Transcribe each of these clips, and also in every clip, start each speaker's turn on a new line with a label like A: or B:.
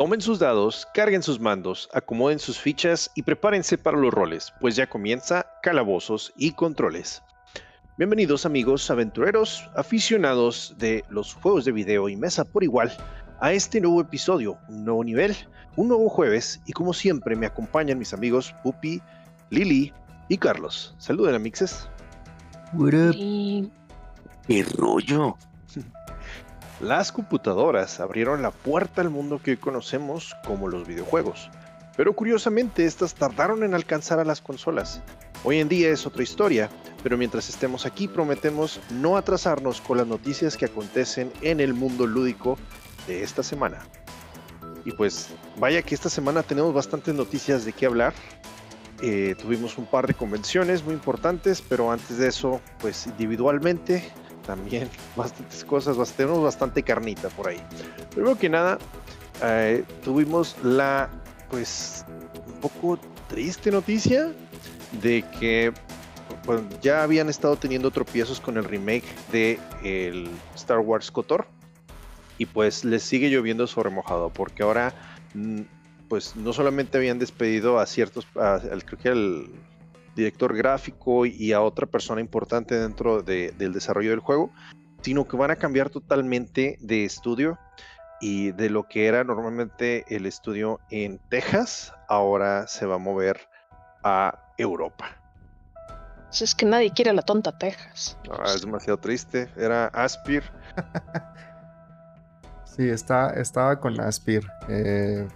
A: Tomen sus dados, carguen sus mandos, acomoden sus fichas y prepárense para los roles, pues ya comienza Calabozos y Controles. Bienvenidos amigos aventureros, aficionados de los juegos de video y mesa por igual, a este nuevo episodio, un nuevo nivel, un nuevo jueves y como siempre me acompañan mis amigos Pupi, Lili y Carlos. Saluden amixes.
B: What up?
C: ¿Qué rollo?
A: Las computadoras abrieron la puerta al mundo que hoy conocemos como los videojuegos, pero curiosamente estas tardaron en alcanzar a las consolas. Hoy en día es otra historia, pero mientras estemos aquí prometemos no atrasarnos con las noticias que acontecen en el mundo lúdico de esta semana. Y pues vaya que esta semana tenemos bastantes noticias de qué hablar. Eh, tuvimos un par de convenciones muy importantes, pero antes de eso, pues individualmente también bastantes cosas, tenemos bastante carnita por ahí. Primero que nada, eh, tuvimos la, pues, un poco triste noticia de que ya habían estado teniendo tropiezos con el remake de el Star Wars KOTOR y pues les sigue lloviendo sobre mojado porque ahora mm, pues no solamente habían despedido a ciertos, al, creo que al director gráfico y a otra persona importante dentro del desarrollo del juego, sino que van a cambiar totalmente de estudio y de lo que era normalmente el estudio en Texas, ahora se va a mover a Europa.
B: Es que nadie quiere a la tonta Texas.
A: Ah, es demasiado triste. Era Aspir.
D: sí, está, estaba con Aspir. Eh,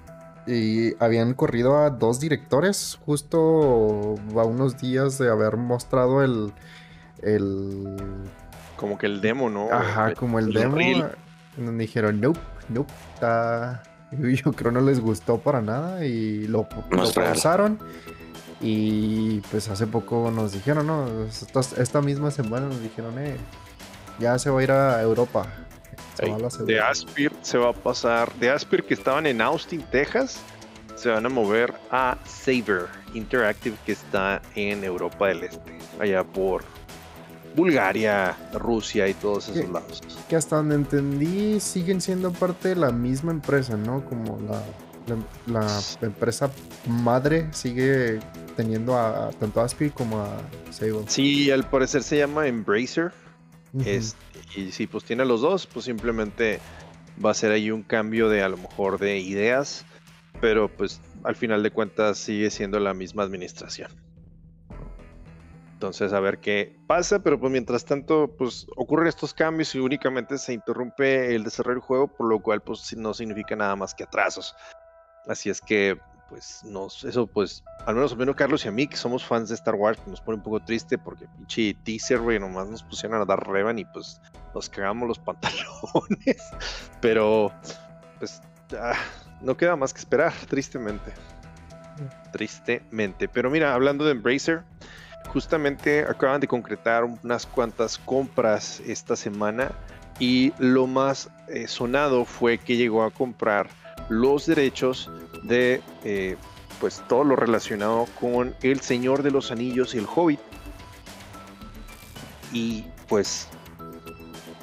D: y habían corrido a dos directores justo a unos días de haber mostrado el... el...
A: Como que el demo, ¿no?
D: Ajá, como el, demo. Donde dijeron, nope, nope, está... Yo creo no les gustó para nada y lo, lo Y pues hace poco nos dijeron, ¿no? Esta, esta misma semana nos dijeron, eh, ya se va a ir a Europa
A: de Aspir se va a pasar, de Aspir que estaban en Austin, Texas, se van a mover a Saber Interactive que está en Europa del Este, allá por Bulgaria, Rusia y todos esos lados.
D: Que hasta donde entendí siguen siendo parte de la misma empresa, ¿no? Como la, la, empresa madre sigue teniendo a, tanto Aspir como a Saber.
A: Sí, al parecer se llama Embracer. Este, y si pues tiene los dos, pues simplemente va a ser ahí un cambio de a lo mejor de ideas, pero pues al final de cuentas sigue siendo la misma administración. Entonces a ver qué pasa, pero pues mientras tanto pues ocurren estos cambios y únicamente se interrumpe el desarrollo del juego, por lo cual pues no significa nada más que atrasos. Así es que pues nos, eso pues, al menos, menos Carlos y a mí, que somos fans de Star Wars, nos pone un poco triste porque pinche teaser, güey, nomás nos pusieron a dar revan y pues nos cagamos los pantalones. Pero, pues, ah, no queda más que esperar, tristemente. Tristemente. Pero mira, hablando de Embracer, justamente acaban de concretar unas cuantas compras esta semana y lo más eh, sonado fue que llegó a comprar los derechos de eh, pues todo lo relacionado con El Señor de los Anillos y el Hobbit. Y pues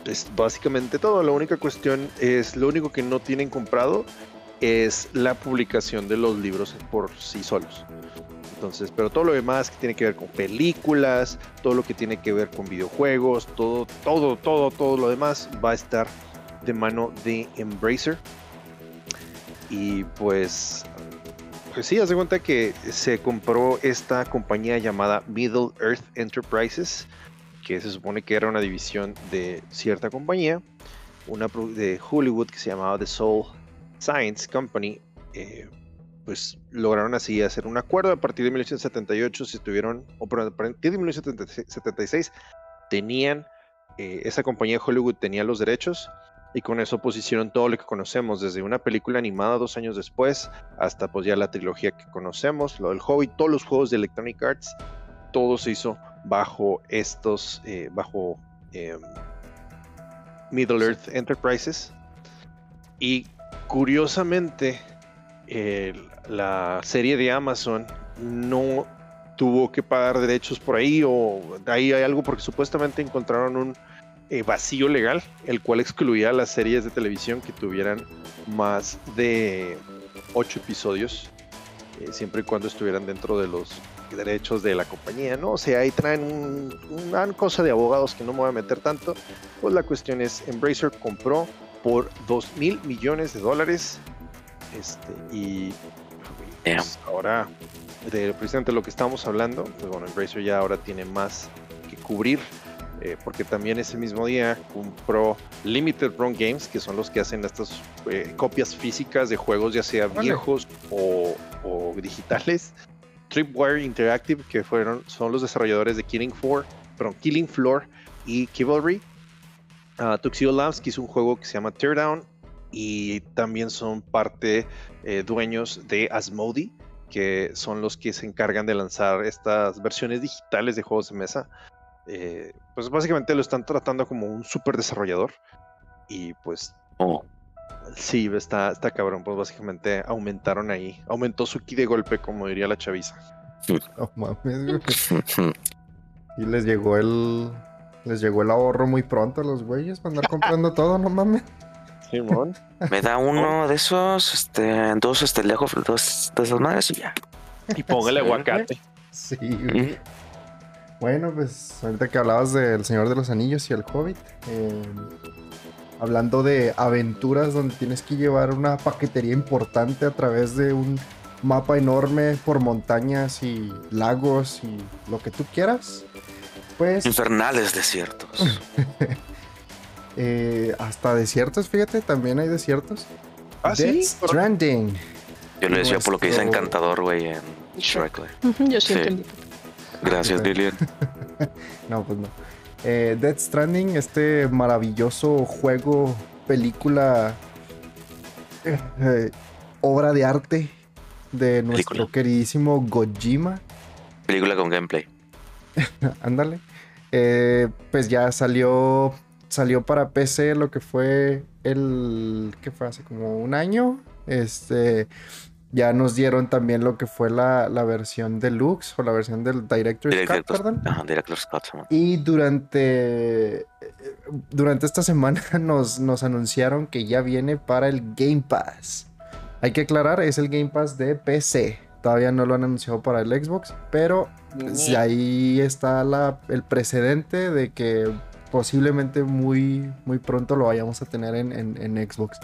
A: es básicamente todo. La única cuestión es, lo único que no tienen comprado es la publicación de los libros por sí solos. Entonces, pero todo lo demás que tiene que ver con películas, todo lo que tiene que ver con videojuegos, todo, todo, todo, todo lo demás va a estar de mano de Embracer. Y pues, pues sí, hace cuenta que se compró esta compañía llamada Middle Earth Enterprises, que se supone que era una división de cierta compañía, una de Hollywood que se llamaba The Soul Science Company. Eh, pues lograron así hacer un acuerdo a partir de 1978, si estuvieron, o a partir de 1976, tenían, eh, esa compañía de Hollywood tenía los derechos y con eso pues hicieron todo lo que conocemos, desde una película animada dos años después hasta pues ya la trilogía que conocemos, lo del Hobbit, todos los juegos de Electronic Arts, todo se hizo bajo estos, eh, bajo em, Middle Earth Enterprises. Y curiosamente, la serie de Amazon no tuvo que pagar derechos por ahí o ahí hay algo porque supuestamente encontraron un eh, vacío legal, el cual excluía las series de televisión que tuvieran más de ocho episodios, eh, siempre y cuando estuvieran dentro de los derechos de la compañía, ¿no? O sea, ahí traen una cosa de abogados que no me voy a meter tanto. Pues la cuestión es, Embracer compró por 2 mil millones de dólares este, y pues, ahora de precisamente lo que estábamos hablando, pues bueno, Embracer ya ahora tiene más que cubrir eh, porque también ese mismo día compró Limited Run Games, que son los que hacen estas eh, copias físicas de juegos, ya sea viejos o, digitales. Tripwire Interactive, que fueron, son los desarrolladores de Killing, Floor, perdón, Killing Floor y Chivalry. Uh, Tuxedo Labs, que hizo un juego que se llama Teardown, y también son parte eh, dueños de Asmodee, que son los que se encargan de lanzar estas versiones digitales de juegos de mesa. Eh, pues básicamente lo están tratando como un super desarrollador. Y pues. Oh. Sí, está, está cabrón. Pues básicamente aumentaron ahí. Aumentó su ki de golpe, como diría la chaviza.
D: y les llegó el. Les llegó el ahorro muy pronto a los güeyes para andar comprando todo, no mames.
C: Simón. Me da uno de esos, este, dos este lejos, dos de esas madres y ya.
A: Y póngale aguacate.
D: Sí, bueno, pues ahorita que hablabas del Señor de los Anillos y el Hobbit, eh, hablando de aventuras donde tienes que llevar una paquetería importante a través de un mapa enorme por montañas y lagos y lo que tú quieras, pues...
C: Infernales desiertos.
D: Eh, hasta desiertos, fíjate, también hay desiertos.
A: Ah, sí.
D: Stranding.
C: Yo le decía por lo que dice Encantador, güey, en Shrek.
B: Yo sí, entendí.
C: Gracias, Lilian.
D: no, pues no. Eh, Dead Stranding, este maravilloso juego, película, eh, obra de arte de nuestro queridísimo Gojima.
C: Película con gameplay.
D: Ándale. Eh, pues ya salió, salió para PC lo que fue el, que fue hace como un año. Este, ya nos dieron también lo que fue la, versión deluxe o la versión del Director's Cut, perdón.
C: Director's Cut.
D: Y durante, durante esta semana nos, nos anunciaron que ya viene para el Game Pass. Hay que aclarar, es el Game Pass de PC. Todavía no lo han anunciado para el Xbox, pero ahí está la, el precedente de que posiblemente muy, muy pronto lo vayamos a tener en, en Xbox.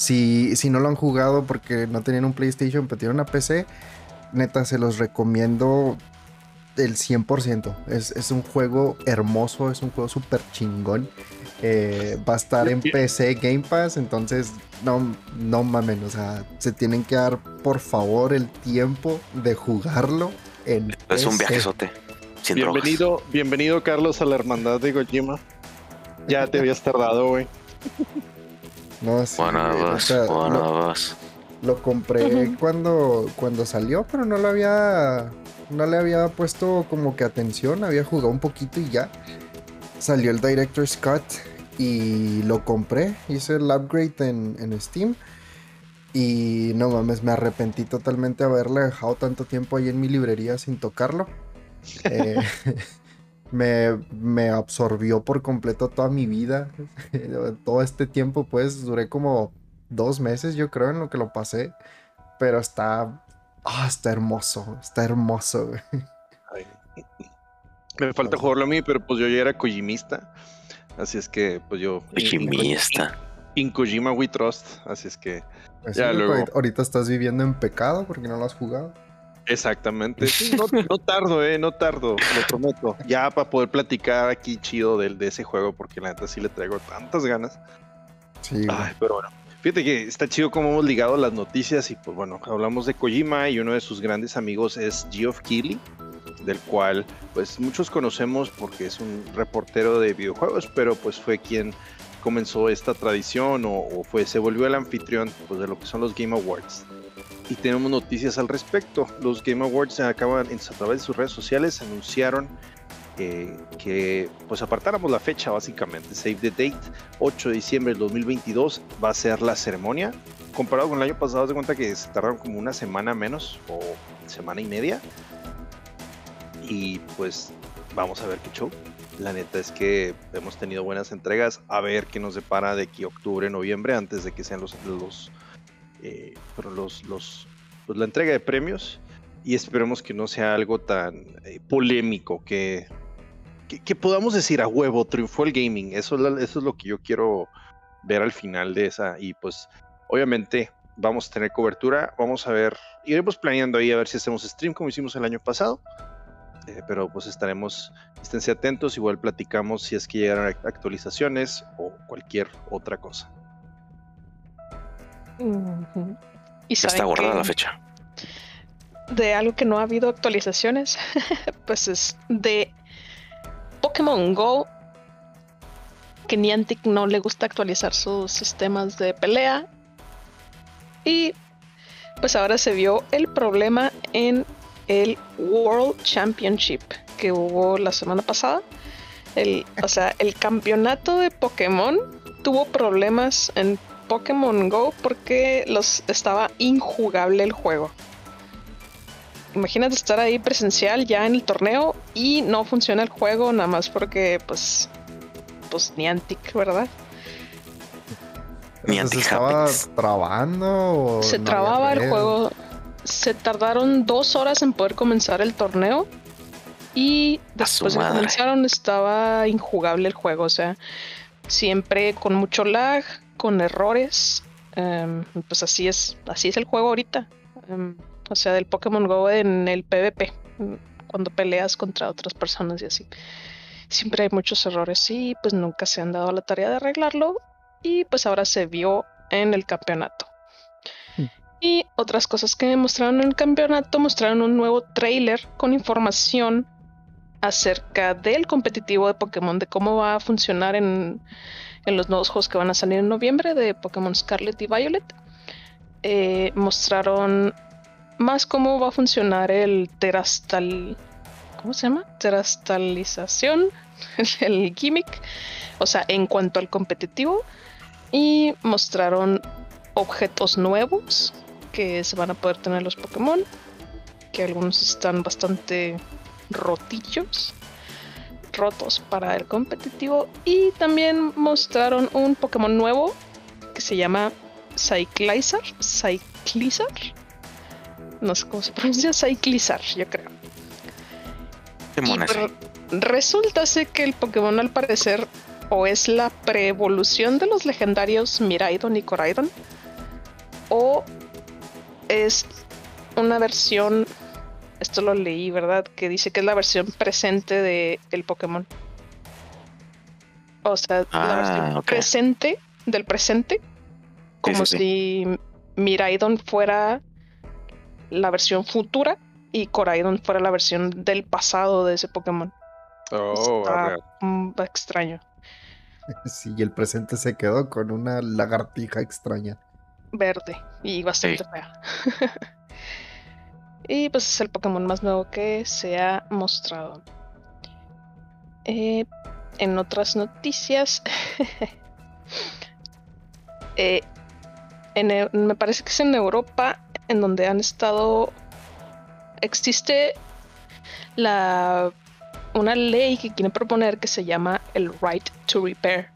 D: Si, no lo han jugado porque no tenían un PlayStation, pero tienen una PC, neta, se los recomiendo el 100%. Es, es un juego hermoso, es un juego súper chingón. Eh, va a estar en PC Game Pass, entonces no, no mamen, o sea, se tienen que dar por favor el tiempo de jugarlo en
C: Es un viajezote.
A: bienvenido, bienvenido Carlos a la hermandad de Gojima. Ya te habías tardado, güey.
D: No,
C: sí, lo,
D: lo, compré cuando, cuando salió, pero no lo había. No le había puesto como que atención. Había jugado un poquito y ya. Salió el Director's Cut y lo compré. Hice el upgrade en, en Steam. Y no mames, me arrepentí totalmente de haberle dejado tanto tiempo ahí en mi librería sin tocarlo. eh, me, absorbió por completo toda mi vida. Todo este tiempo, pues, duré como dos meses, yo creo, en lo que lo pasé. Pero está. Ah, está hermoso. Está hermoso,
A: Me falta jugarlo a mí, pero pues yo ya era Kojimista. Así es que, pues yo.
C: Kojimista.
A: In Kojima We Trust. Así es que.
D: Pues ya luego... Ahorita estás viviendo en pecado porque no lo has jugado.
A: Exactamente. no, tardo, eh, no tardo, lo prometo. Ya para poder platicar aquí chido de, de ese juego, porque la neta sí le traigo tantas ganas.
D: Sí.
A: Ay, pero bueno. Fíjate que está chido cómo hemos ligado las noticias y pues bueno, hablamos de Kojima y uno de sus grandes amigos es Geoff Keighley, del cual pues muchos conocemos porque es un reportero de videojuegos, pero pues fue quien comenzó esta tradición o, o fue se volvió el anfitrión pues, de lo que son los Game Awards y tenemos noticias al respecto. Los Game Awards acaban a través de sus redes sociales anunciaron que pues apartáramos la fecha básicamente. Save the date, 8 de diciembre del 2022 va a ser la ceremonia. Comparado con el año pasado, de cuenta que se tardaron como una semana menos o semana y media. Y pues vamos a ver qué show. La neta es que hemos tenido buenas entregas. A ver qué nos depara de aquí octubre, noviembre, antes de que sean los, eh, los, los pues, la entrega de premios. Y esperemos que no sea algo tan eh, polémico, que, que, podamos decir a huevo, triunfó el gaming. Eso, eso es lo que yo quiero ver al final de esa. Y pues, obviamente, vamos a tener cobertura. Vamos a ver, iremos planeando ahí a ver si hacemos stream como hicimos el año pasado. Eh, pero pues estaremos, esténse atentos, igual platicamos si es que llegaron actualizaciones o cualquier otra cosa.
C: ¿Y está guardada la fecha.
B: De algo que no ha habido actualizaciones, pues es de Pokémon Go. Que Niantic no le gusta actualizar sus sistemas de pelea. Y pues ahora se vio el problema en el World Championship que hubo la semana pasada. El, o sea, el campeonato de Pokémon tuvo problemas en Pokémon Go porque los estaba injugable el juego. Imagínate estar ahí presencial ya en el torneo y no funciona el juego nada más porque pues pues Niantic, ¿verdad?
D: Niantic ¿Se estaba trabando?
B: Se trababa el juego se tardaron dos horas en poder comenzar el torneo. Y después de que comenzaron estaba injugable el juego. O sea, siempre con mucho lag, con errores. Em, pues así es, así es el juego ahorita. Em, o sea, del Pokémon Go en el PvP. Cuando peleas contra otras personas y así. Siempre hay muchos errores y pues nunca se han dado la tarea de arreglarlo. Y pues ahora se vio en el campeonato. Y otras cosas que mostraron en el campeonato, mostraron un nuevo trailer con información acerca del competitivo de Pokémon, de cómo va a funcionar en, los nuevos juegos que van a salir en noviembre de Pokémon Scarlet y Violet. Eh, mostraron más cómo va a funcionar el terastal. ¿Cómo se llama? Terastalización, el gimmick. O sea, en cuanto al competitivo. Y mostraron objetos nuevos que se van a poder tener los Pokémon, que algunos están bastante rotillos, rotos para el competitivo, y también mostraron un Pokémon nuevo que se llama Cyclizar, Cyclizar, no sé cómo se pronuncia, Cyclizar, yo creo. resulta ser que el Pokémon al parecer o es la preevolución de los legendarios Miraidon y Coraidon o es una versión, esto lo leí, ¿verdad? Que dice que es la versión presente de el Pokémon. O sea, la ah, versión presente del presente, como si Miraidon fuera la versión futura y Coraidon fuera la versión del pasado de ese Pokémon. Oh, Está extraño.
D: Sí, y el presente se quedó con una lagartija extraña
B: verde y bastante fea. y pues es el Pokémon más nuevo que se ha mostrado. Eh, en otras noticias, eh, me parece que es en Europa en donde han estado. Existe la una ley que quieren proponer que se llama el right to repair,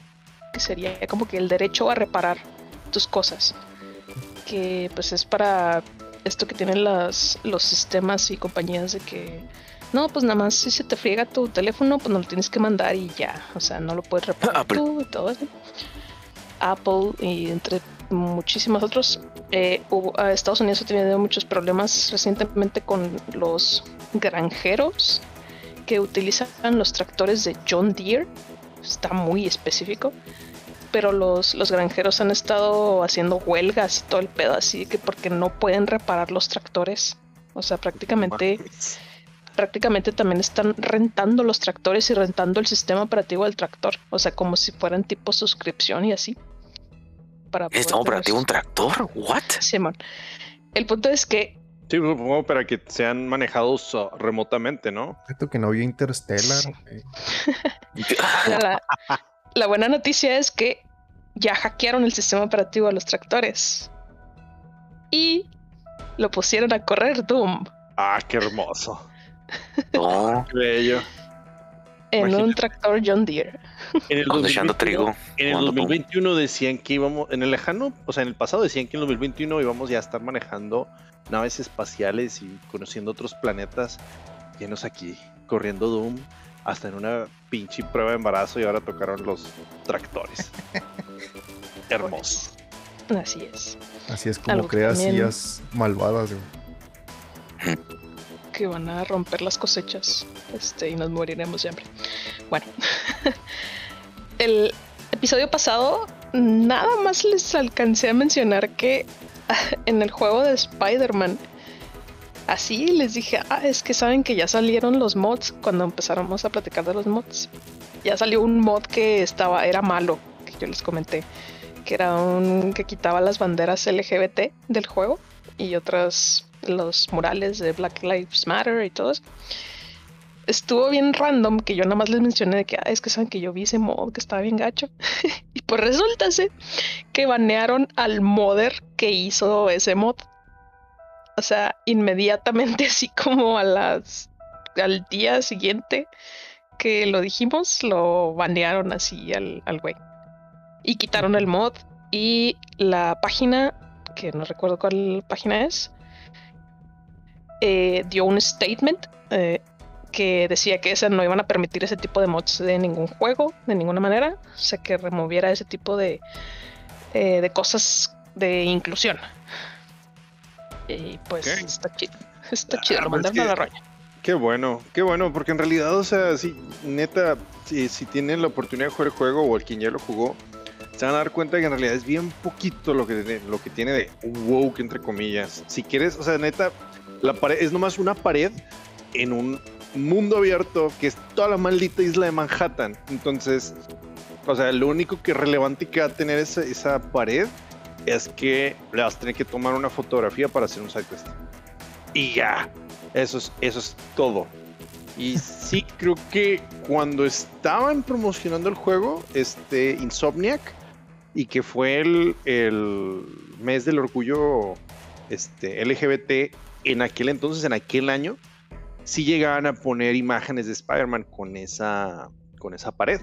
B: que sería como que el derecho a reparar tus cosas que pues es para esto que tienen las, los sistemas y compañías de que no, pues nada más si se te friega tu teléfono, pues no lo tienes que mandar y ya, o sea, no lo puedes reparar tú y todo eso. Apple y entre muchísimos otros. Eh, Estados Unidos ha tenido muchos problemas recientemente con los granjeros que utilizan los tractores de John Deere. Está muy específico pero los, los granjeros han estado haciendo huelgas y todo el pedo así que porque no pueden reparar los tractores. O sea, prácticamente, prácticamente también están rentando los tractores y rentando el sistema operativo del tractor. O sea, como si fueran tipo suscripción y así.
C: Para ¿Sistema operativo un tractor? ¿What?
B: Simón. El punto es que
A: Sí, supongo para que sean manejados uh, remotamente, ¿no?
D: Esto que no vio Interstellar.
B: la, buena noticia es que ya hackearon el sistema operativo a los tractores. Y lo pusieron a correr Doom.
A: Ah, qué hermoso. oh, bello.
B: En un tractor John Deere.
C: En el 2021, trigo.
A: En el 2021 decían que íbamos, en el lejano, o sea, en el pasado decían que en el 2021 íbamos ya a estar manejando naves espaciales y conociendo otros planetas llenos aquí, corriendo Doom, hasta en una pinche prueba de embarazo y ahora tocaron los tractores. Hermoso.
B: Así es.
D: Así es como creas sillas malvadas.
B: Que van a romper las cosechas este, y nos moriremos de hambre. Bueno, el episodio pasado nada más les alcancé a mencionar que en el juego de Spider-Man, así les dije, ah, es que saben que ya salieron los mods cuando empezáramos a platicar de los mods. Ya salió un mod que estaba, era malo, que yo les comenté que era un que quitaba las banderas LGBT del juego y otras los murales de Black Lives Matter y todo. Estuvo bien random que yo nada más les mencioné de que ah, es que saben que yo vi ese mod que estaba bien gacho. y pues resulta que banearon al modder que hizo ese mod. O sea, inmediatamente, así como a las al día siguiente que lo dijimos, lo banearon así al, al güey y quitaron el mod y la página, que no recuerdo cuál página es, eh, dio un statement eh, que decía que ese no iban a permitir ese tipo de mods de ningún juego, de ninguna manera, o sea que removiera ese tipo de, eh, de cosas de inclusión. Y pues está chido, está chido, lo ah, pues mandaron a la roña.
A: Qué bueno, qué bueno, porque en realidad, o sea, si neta, si, si tienen la oportunidad de jugar el juego o el quien ya lo jugó, se van a dar cuenta que en realidad es bien poquito lo que, tiene, lo que tiene de woke, entre comillas. Si quieres, o sea, neta, la pared es nomás una pared en un mundo abierto que es toda la maldita isla de Manhattan. Entonces, o sea, lo único que relevante que va a tener esa, pared es que le vas a tener que tomar una fotografía para hacer un site test. Y ya, eso es, eso es todo. Y sí, creo que cuando estaban promocionando el juego, este Insomniac, y que fue el, mes del orgullo este, LGBT en aquel entonces, en aquel año, sí llegaban a poner imágenes de Spider-Man con esa, con esa pared.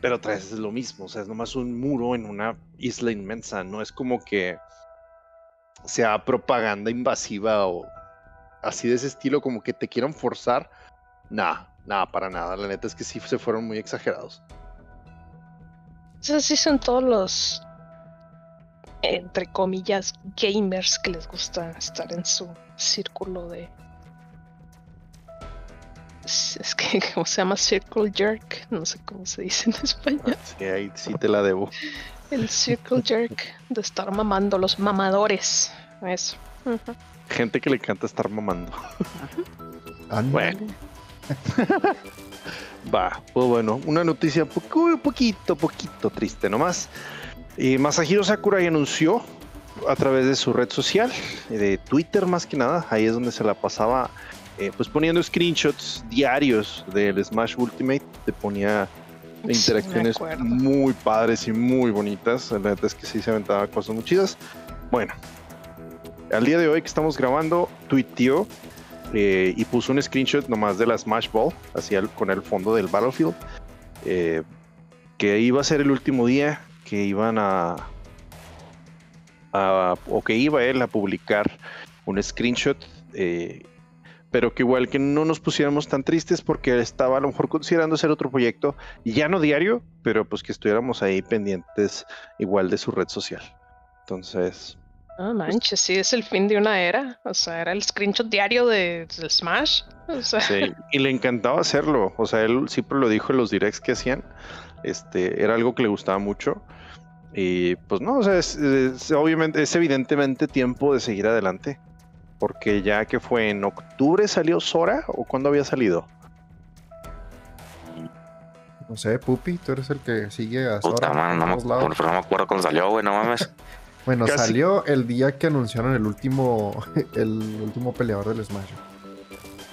A: Pero otra vez es lo mismo, o sea, es nomás un muro en una isla inmensa, no es como que sea propaganda invasiva o así de ese estilo, como que te quieran forzar. Nada, nada, para nada. La neta es que sí se fueron muy exagerados.
B: Esos sí son todos los, entre comillas, gamers que les gusta estar en su círculo de... Es que, ¿cómo se llama? Circle Jerk. No sé cómo se dice en español.
A: Sí, ahí sí te la debo.
B: El Circle Jerk de estar mamando, los mamadores. Eso.
A: Gente que le encanta estar mamando. Bueno. Va, pues bueno, una noticia poco, poquito, poquito triste nomás. Y Masahiro Sakurai anunció a través de su red social, de Twitter más que nada, ahí es donde se la pasaba eh, pues poniendo screenshots diarios del Smash Ultimate, te ponía interacciones muy padres y muy bonitas, la verdad es que sí se aventaba cosas muy chidas. Bueno, al día de hoy que estamos grabando, tuiteó eh, y puso un screenshot nomás de la Smash Ball, así con el fondo del Battlefield, eh, que iba a ser el último día que iban a, o que iba él a publicar un screenshot, eh, pero que igual que no nos pusiéramos tan tristes porque estaba a lo mejor considerando hacer otro proyecto, ya no diario, pero pues que estuviéramos ahí pendientes igual de su red social. Entonces,
B: no manches, sí, es el fin de una era. O sea, era el screenshot diario de, Smash.
A: Sí, y le encantaba hacerlo. O sea, él siempre lo dijo en los directs que hacían. Este, era algo que le gustaba mucho. Y pues no, o sea, es, obviamente, es evidentemente tiempo de seguir adelante. Porque ya que fue en octubre salió Sora o cuándo había salido.
D: No sé, Pupi, tú eres el que sigue a Sora.
C: no, me, no me acuerdo cuándo salió, güey, no mames.
D: Bueno, salió el día que anunciaron el último, el último peleador del Smash.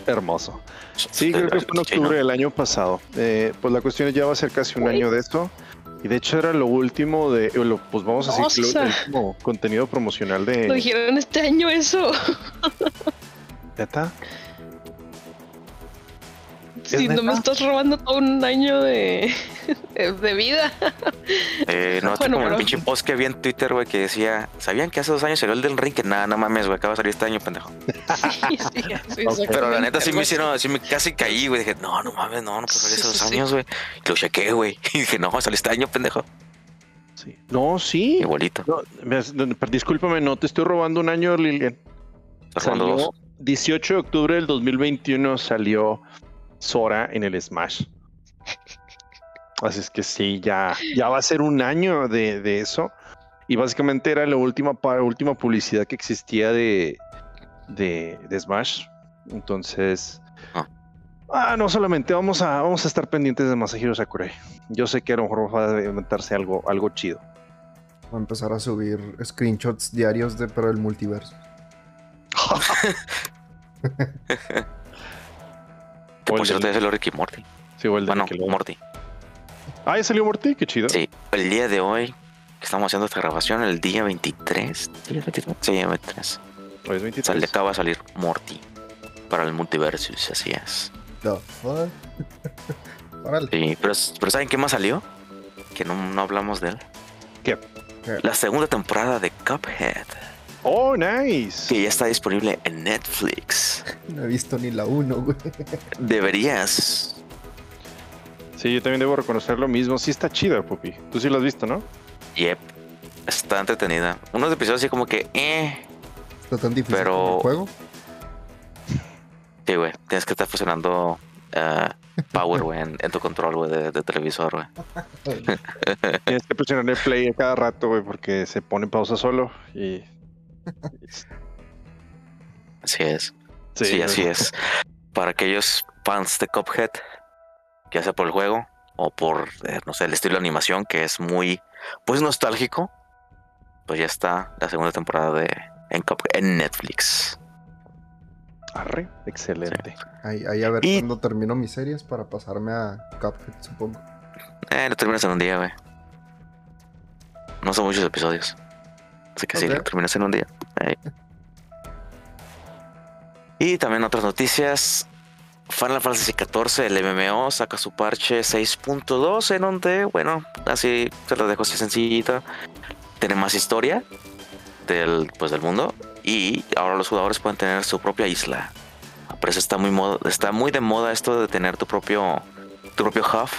A: Hermoso. Sí, creo que fue en octubre del año pasado. Eh, pues la cuestión es ya va a ser casi un año de esto. Y de hecho era lo último de, pues vamos a decir, el último contenido promocional de...
B: Lo dijeron este año eso.
A: ¿Ya está?
B: Si no me estás robando todo un año de, de vida.
C: Eh, no, bueno, como el pinche post que vi en Twitter, güey, que decía, ¿sabían que hace dos años salió el del ring? Que nada, no mames, güey, acaba de salir este año, pendejo. sí, sí, Pero la neta sí me hicieron, así me casi caí, güey. Dije, no, no mames, no, no puede salir hace dos años, güey. Y lo chequé, güey. Y dije, no, salió este año, pendejo.
A: Sí. No, sí.
C: Igualito.
A: No, discúlpame, no te estoy robando un año, Lilian. Salió 18 de octubre del 2021 salió Sora en el Smash. Así es que sí, ya, ya va a ser un año de, eso. Y básicamente era la última, última publicidad que existía de, de, Smash. Entonces, ah. ah. no solamente vamos a, vamos a estar pendientes de Masahiro Sakurai. Yo sé que a lo mejor va a inventarse algo, algo chido.
D: Va a empezar a subir screenshots diarios de pero el multiverso.
C: que por cierto es el Ricky Morty.
A: Sí, o el de
C: bueno, Morty.
A: Ah, ya salió Morty, qué chido.
C: Sí, el día de hoy que estamos haciendo esta grabación, el día 23. ¿Día 23? Sí, 23.
A: Hoy es 23.
C: Sale, acaba de salir Morty para el multiverso, así es.
D: The fuck?
C: sí, pero, pero ¿saben qué más salió? Que no, no hablamos de él.
A: ¿Qué?
C: La segunda temporada de Cuphead.
A: Oh, nice.
C: Que ya está disponible en Netflix.
D: No he visto ni la 1, güey.
C: Deberías.
A: Sí, yo también debo reconocer lo mismo. Sí está chida, Pupi. Tú sí lo has visto, ¿no?
C: Yep. Está entretenida. Unos episodios así como que, eh.
D: Está tan difícil
C: pero...
D: el juego.
C: Sí, güey. Tienes que estar fusionando uh, power, güey, en, tu control, güey, de, televisor, güey.
A: Tienes que presionar el play a cada rato, güey, porque se pone en pausa solo y.
C: así es. Sí, sí así es. Para aquellos fans de Cuphead, ya sea por el juego o por, eh, no sé, el estilo de animación que es muy, pues nostálgico, pues ya está la segunda temporada de en, en Netflix.
A: Arre, excelente.
D: Ahí, a ver cuándo termino mis series para pasarme a Cuphead, supongo.
C: Eh, lo terminas en un día, güey. No son muchos episodios. Así que sí, lo terminas en un día. Y también otras noticias. Final Fantasy XIV, el MMO, saca su parche 6.2 en donde, bueno, así se lo dejo así sencillita. Tiene más historia del, pues, del mundo y ahora los jugadores pueden tener su propia isla. Por eso está muy, está muy de moda esto de tener tu propio, tu propio hub,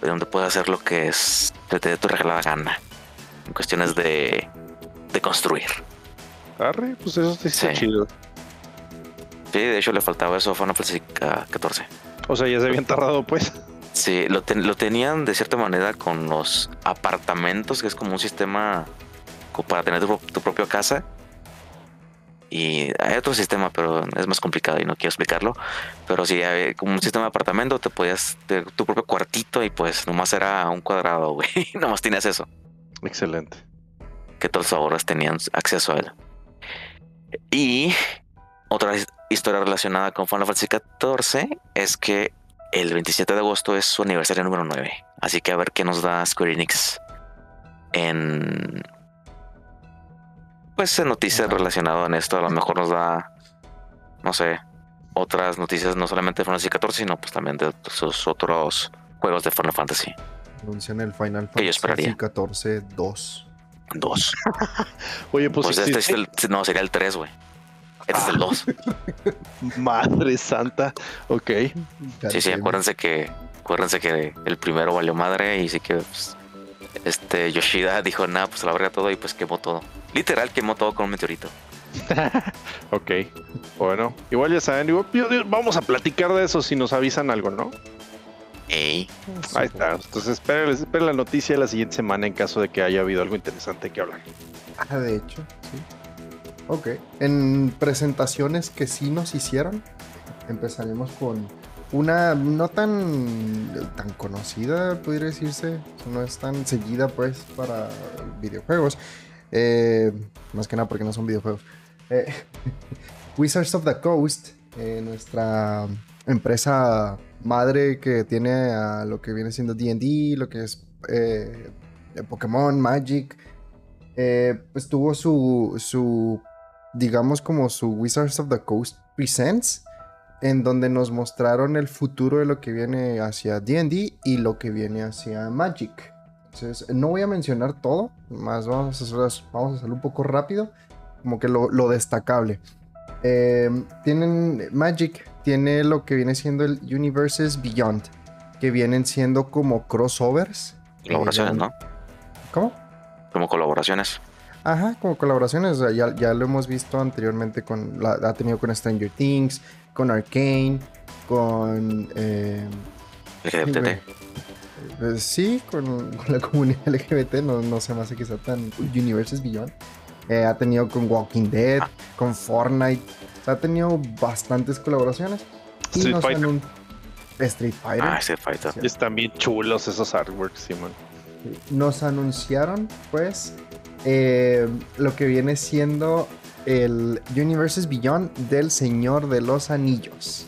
C: de donde puedes hacer lo que es, te dé tu regalada gana. En cuestiones de, de construir.
A: Arre, pues eso está chido.
C: Sí, de hecho le faltaba eso a Final Fantasy XIV.
A: O sea, ya se habían tardado, pues.
C: Sí, lo, tenían de cierta manera con los apartamentos, que es como un sistema para tener tu, propia casa. Y hay otro sistema, pero es más complicado y no quiero explicarlo. Pero sí, como un sistema de apartamento, te podías tener tu propio cuartito y pues nomás era un cuadrado, güey. nomás tienes eso.
A: Excelente.
C: Que todos los ahorros tenían acceso a él. Y otra historia relacionada con Final Fantasy XIV es que el 27 de agosto es su aniversario número 9. Así que a ver qué nos da Square Enix en. Pues en noticias relacionadas en esto. A lo mejor nos da. No sé. Otras noticias, no solamente de Final Fantasy XIV, sino pues también de sus otros juegos de Final Fantasy.
D: Anuncian el Final Fantasy XIV 2.
C: 2.
A: Oye, pues. pues
C: este no, sería el 3, güey. Este es el 2.
A: Madre santa. Ok.
C: Sí, sí, acuérdense que, acuérdense que el primero valió madre y sí que pues, este Yoshida dijo, nada, pues la verga todo y pues quemó todo. Literal quemó todo con un meteorito.
A: ok. Bueno, igual ya saben, vamos a platicar de eso si nos avisan algo, ¿no?
C: Ey.
A: Ahí está. Entonces esperen, esperen la noticia de la siguiente semana en caso de que haya habido algo interesante que hablar.
D: Ah, de hecho, sí. Ok. En presentaciones que sí nos hicieron, empezaremos con una no tan, tan conocida, podría decirse, no es tan seguida pues para videojuegos. Eh, más que nada porque no son videojuegos. Eh, Wizards of the Coast, eh, nuestra empresa madre que tiene a lo que viene siendo DD, lo que es Pokémon, Magic, pues tuvo su, su digamos como su Wizards of the Coast Presents en donde nos mostraron el futuro de lo que viene hacia DD y lo que viene hacia Magic. Entonces, no voy a mencionar todo, más vamos a, hacer, vamos a hacerlo un poco rápido, como que lo, destacable. Em, tienen Magic, tiene lo que viene siendo el Universes Beyond, que vienen siendo como crossovers.
C: Colaboraciones, ¿no?
D: ¿Cómo?
C: Como colaboraciones.
D: Ajá, como colaboraciones. ya, ya, lo hemos visto anteriormente con. La, ha tenido con Stranger Things, con Arcane, con. Eh,
C: LGBT.
D: Sí, con, la comunidad LGBT. No, no se me hace que sea tan. Universes Beyond. Eh, ha tenido con Walking Dead, ah. con Fortnite. Ha tenido bastantes colaboraciones.
A: Street Fighter.
D: Street Fighter.
C: Ah, Street Fighter.
A: Están bien chulos esos artworks, Simón.
D: Nos anunciaron, pues, eh, lo que viene siendo el Universes Beyond del Señor de los Anillos.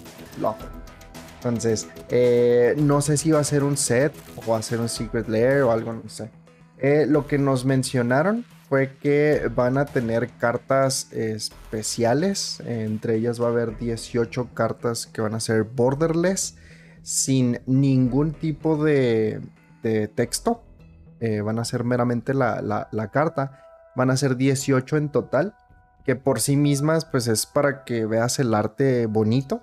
D: Entonces, eh, no sé si va a ser un set o va a ser un Secret Lair o algo, no sé. Eh, lo que nos mencionaron fue que van a tener cartas especiales. Entre ellas va a haber 18 cartas que van a ser borderless, sin ningún tipo de, de texto. Eh, van a ser meramente la, carta. Van a ser 18 en total, que por sí mismas pues es para que veas el arte bonito.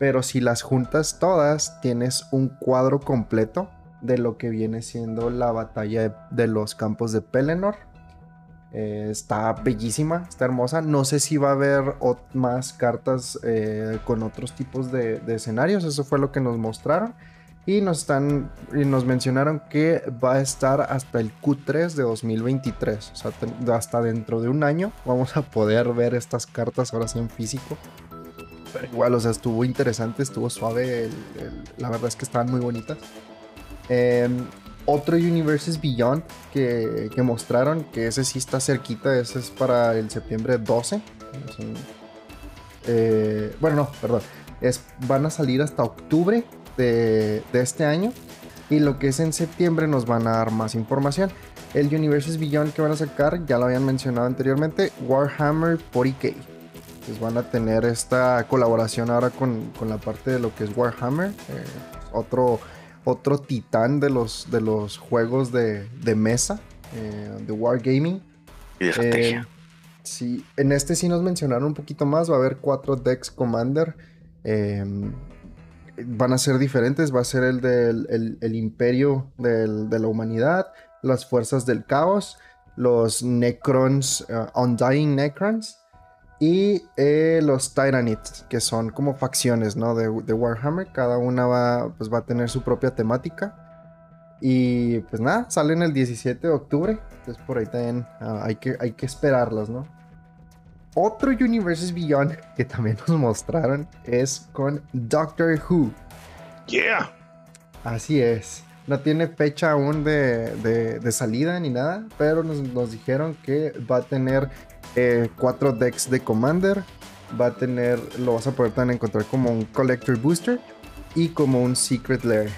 D: Pero si las juntas todas, tienes un cuadro completo de lo que viene siendo la batalla de, los campos de Pelennor. Eh, está bellísima, está hermosa. No sé si va a haber más cartas eh, con otros tipos de, escenarios. Eso fue lo que nos mostraron. Y nos están y nos mencionaron que va a estar hasta el Q3 de 2023. O sea, hasta dentro de un año vamos a poder ver estas cartas ahora sí en físico. Pero igual, o sea, estuvo interesante, estuvo suave. la verdad es que estaban muy bonitas. Em, otro Universes Beyond que, mostraron, que ese sí está cerquita, ese es para el septiembre 12. Eh, bueno, no, perdón. Es, van a salir hasta octubre de, este año. Y lo que es en septiembre nos van a dar más información. El Universes Beyond que van a sacar, ya lo habían mencionado anteriormente, Warhammer 40k. Pues van a tener esta colaboración ahora con, la parte de lo que es Warhammer. Eh, otro, otro titán de los, de los juegos de, mesa, eh, de Wargaming.
C: Y de estrategia. Eh,
D: sí, en este sí nos mencionaron un poquito más. Va a haber cuatro decks Commander van a ser diferentes. Va a ser el del el, imperio de la humanidad, las fuerzas del caos, los Necrons, uh, Undying Necrons y eh, los Tyranids, que son como facciones ¿no? de, Warhammer. Cada una va, pues, va a tener su propia temática. Y pues nada, salen el 17 de octubre. Entonces por ahí también uh, hay, que, hay que esperarlas, ¿no? Otro Universes Beyond que también nos mostraron es con Doctor Who.
A: Yeah.
D: Así es. No tiene fecha aún de, salida ni nada, pero nos, dijeron que va a tener eh, cuatro decks de Commander. Va a tener, lo vas a poder también encontrar como un Collector Booster y como un Secret Lair.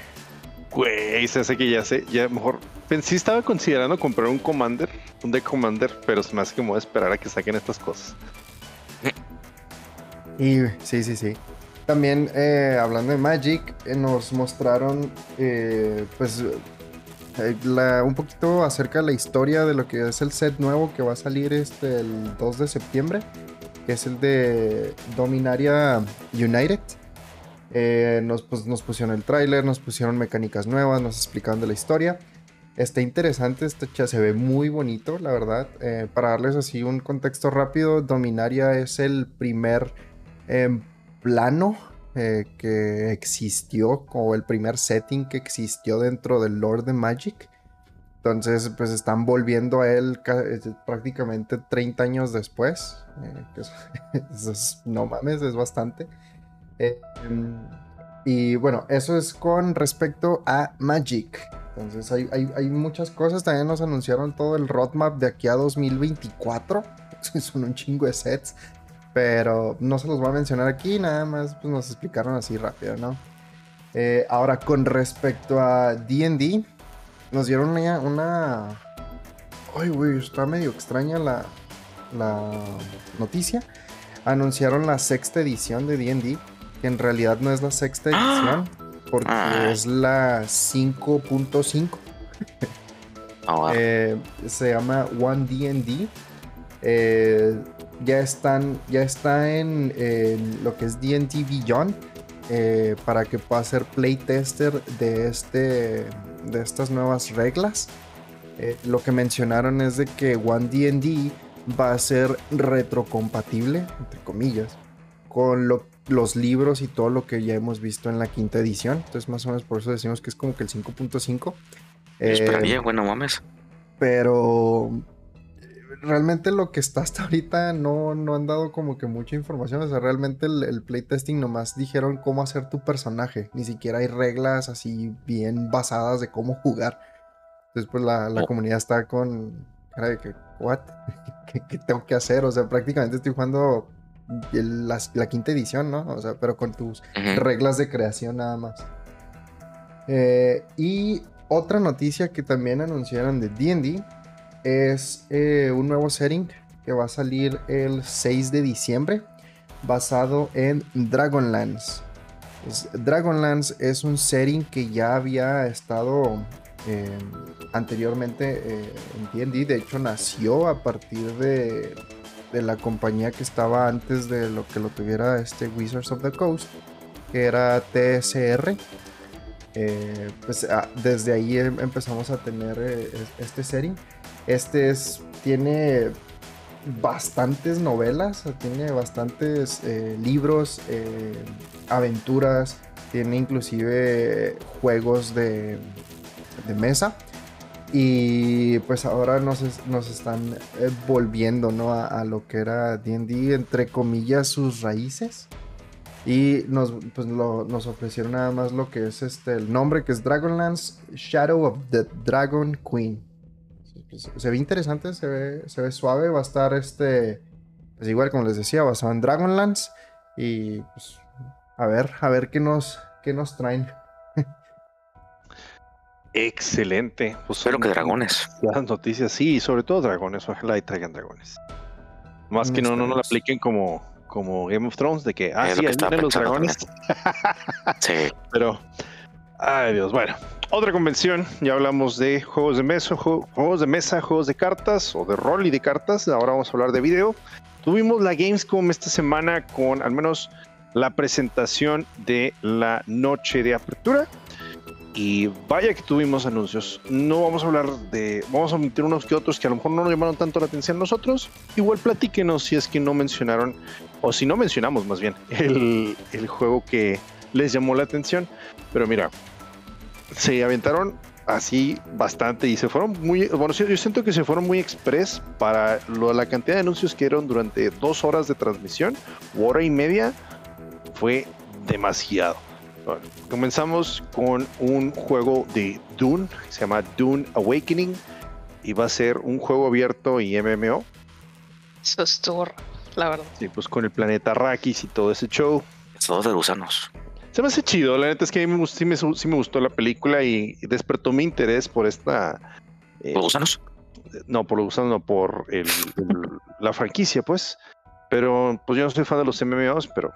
A: Güey, se hace que ya sé, ya mejor. Sí estaba considerando comprar un Commander, un deck Commander, pero se me hace que me voy a esperar a que saquen estas cosas.
D: Y sí, sí, sí. También eh, hablando de Magic, eh, nos mostraron eh, pues un poquito acerca de la historia de lo que es el set nuevo que va a salir este el 2 de septiembre, que es el de Dominaria United. nos, pues, nos pusieron el tráiler, nos pusieron mecánicas nuevas, nos explicaron de la historia. Está interesante, este se ve muy bonito, la verdad. para darles así un contexto rápido, Dominaria es el primer em, plano eh, que existió, como el primer setting que existió dentro del Lord de Magic. Entonces, pues están volviendo a él eh, prácticamente 30 años después. Eh, no mames, es bastante. Em, y bueno, eso es con respecto a Magic. Entonces hay, hay, muchas cosas. También nos anunciaron todo el roadmap de aquí a 2024. Son un chingo de sets. Pero no se los voy a mencionar aquí, nada más pues nos explicaron así rápido, ¿no? Eh, ahora, con respecto a DD, nos dieron una. una... Ay, güey, está medio extraña la, la noticia. Anunciaron la sexta edición de DD. que en realidad no es la sexta
C: ¡Ah!
D: edición, porque
C: Ah.
D: es la 5.5.
C: Ah,
D: Eh, se llama One D&D. Eh, ya están, ya está en, en lo que es D&D Beyond eh, para que pueda ser playtester de este, de estas nuevas reglas. Eh, lo que mencionaron es de que One D&D va a ser retrocompatible, entre comillas, con lo- los libros y todo lo que ya hemos visto en la quinta edición. Entonces, más o menos por eso decimos que es como que el 5.5.
C: yo
D: Eh,
C: esperaría, bueno, mames.
D: pero eh, realmente lo que está hasta ahorita no, no han dado como que mucha información. O sea, realmente el, el playtesting nomás dijeron cómo hacer tu personaje. Ni siquiera hay reglas así bien basadas de cómo jugar. Entonces, pues la, la
C: Oh.
D: comunidad está con cara de que, ¿what? ¿Qué, qué tengo que hacer? O sea, prácticamente estoy jugando el- la, la quinta edición, ¿no? O sea, pero con tus reglas de creación nada más. Eh, y otra noticia que también anunciaron de D&D es eh, un nuevo setting que va a salir el 6 de diciembre basado en Dragonlance. Pues, Dragonlance es un setting que ya había estado eh, anteriormente eh, en D&D. De hecho, nació a partir de, de la compañía que estaba antes de lo que lo tuviera este Wizards of the Coast, que era TSR. Eh, pues ah, desde ahí em- empezamos a tener eh, es- este setting. Este es, tiene bastantes novelas, tiene bastantes eh, libros, eh, aventuras, tiene inclusive juegos de, mesa. Y pues ahora nos, es- nos están eh, volviendo ¿no? a, a lo que era DD, entre comillas, sus raíces. Y nos, pues, lo- nos ofrecieron nada más lo que es este, el nombre, que es Dragonlance Shadow of the Dragon Queen. Pues, se ve interesante, se ve, se ve suave, va a estar este, pues igual como les decía, basado en Dragonlance. Y pues a ver, a ver qué nos, qué nos traen.
A: Excelente. Pues
C: Espero que dragones.
A: Las noticias, sí, sobre todo dragones. Ojalá y traigan dragones. Más que no, no nos la apliquen como, como Game of Thrones, de que, ah,
C: Es
A: sí,
C: lo que
A: ahí
C: estaba
A: vienen los dragones.
C: Sí.
A: Pero, ay Dios, bueno. Otra convención, ya hablamos de juegos de mesa, ju- juegos de mesa, juegos de cartas o de rol y de cartas. Ahora vamos a hablar de video. Tuvimos la Gamescom esta semana con al menos la presentación de la noche de apertura. Y vaya que tuvimos anuncios. No vamos a hablar de. Vamos a omitir unos que otros que a lo mejor no nos llamaron tanto la atención nosotros. Igual platíquenos si es que no mencionaron, o si no mencionamos más bien, el, el juego que les llamó la atención. Pero mira, se aventaron así bastante y se fueron muy. Bueno, sí, yo siento que se fueron muy express para lo- la cantidad de anuncios que dieron durante dos horas de transmisión, o hora y media, fue demasiado. Bueno, comenzamos con un juego de Dune, que se llama Dune Awakening, y va a ser un juego abierto y MMO.
B: Eso la verdad.
A: Sí, pues con el planeta Arrakis y todo ese show.
C: Todos de gusanos.
A: Se me hace chido, la neta es que a mí me sí, me, sí me gustó la película y despertó mi interés por esta... eh,
C: ¿Los gusanos?
A: no, por los gusanos, no, por el- el- la franquicia, pues. Pero pues yo no soy fan de los MMOs, pero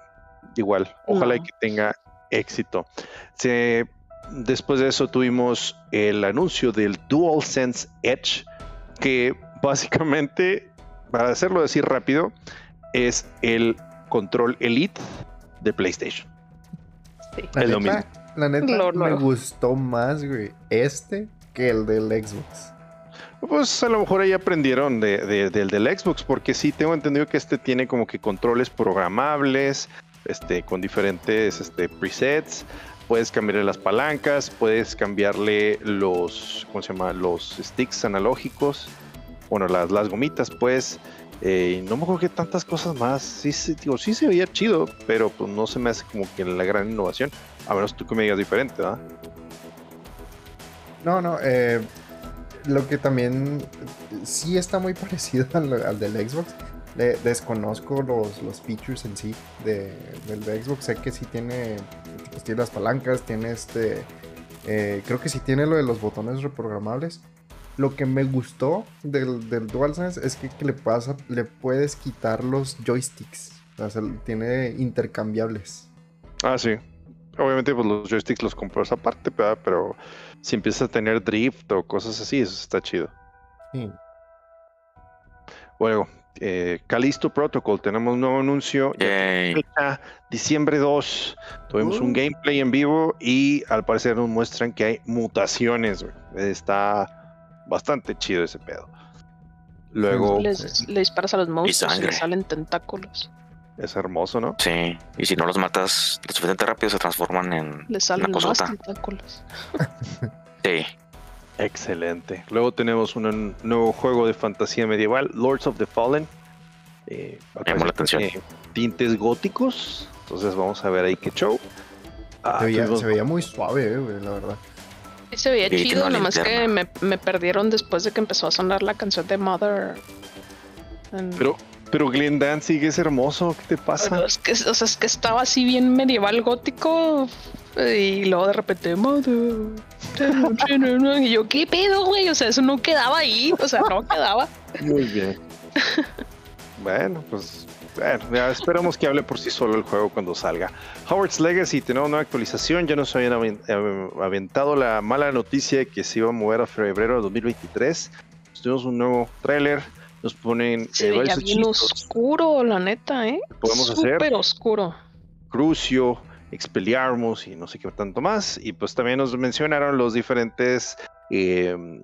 A: igual, ojalá y
B: No.
A: que tenga éxito. Se- después de eso tuvimos el anuncio del DualSense Edge, que básicamente, para hacerlo decir rápido, es el control Elite de PlayStation.
B: Sí.
D: La
A: Es lo
D: neta, la neta
B: Lo
D: me gustó más, güey, este que el del Xbox.
A: Pues a lo mejor ahí aprendieron de- de- del del Xbox, porque sí tengo entendido que este tiene como que controles programables, este, con diferentes este, presets. Puedes cambiarle las palancas, puedes cambiarle los, ¿cómo se llama? Los sticks analógicos, bueno, las, las gomitas, pues. Eh, no me acuerdo que tantas cosas más. Sí, digo, sí se veía chido, pero pues no se me hace como que la gran innovación. A menos tú que me digas diferente, ¿verdad?
D: No, no, eh, lo que también sí está muy parecido al, al del Xbox. Desconozco los, los features en sí de- del de Xbox. Sé que sí tiene, pues, tiene las palancas, tiene este. eh, creo que sí tiene lo de los botones reprogramables. Lo que me gustó del, del DualSense es que, que le, pasa, le puedes quitar los joysticks. O sea, tiene intercambiables.
A: Ah, sí. Obviamente, pues los joysticks los compras aparte, pero si empiezas a tener drift o cosas así, eso está chido. Sí. Bueno, eh, Calisto Protocol, tenemos un nuevo anuncio. Fecha, diciembre 2. Tuvimos un uh. gameplay en vivo y al parecer nos muestran que hay mutaciones. Está bastante chido ese pedo. Luego.
B: le disparas a los monstruos y, y salen tentáculos.
A: Es hermoso, ¿no?
C: Sí, y si no los matas lo suficiente rápido, se transforman en.
B: Le salen más tentáculos.
C: sí.
A: Excelente. Luego tenemos un nuevo juego de fantasía medieval, Lords of the Fallen.
C: Eh, la atención.
A: tintes góticos. Entonces vamos a ver ahí qué show.
D: Ah, se, veía, muy suave, eh, la verdad.
B: Sí, se veía chido, nomás que me, me, perdieron después de que empezó a sonar la canción de Mother.
A: Pero, pero Glenn Danzig es hermoso, ¿qué te pasa?
B: es que, o sea, es que estaba así bien medieval gótico y luego de repente, y yo, ¿qué pedo, güey? O sea, eso no quedaba ahí, o sea, no quedaba.
A: Muy bien. bueno, pues bueno, esperamos que hable por sí solo el juego cuando salga. Howard's Legacy tiene una nueva actualización. Ya nos habían aventado la mala noticia de que se iba a mover a febrero de 2023. Tuvimos un nuevo tráiler. Nos ponen.
B: Se eh, bien oscuro, la neta, ¿eh?
A: Podemos hacer.
B: Súper oscuro.
A: Crucio, Expelliarmus y no sé qué tanto más. Y pues también nos mencionaron los diferentes em,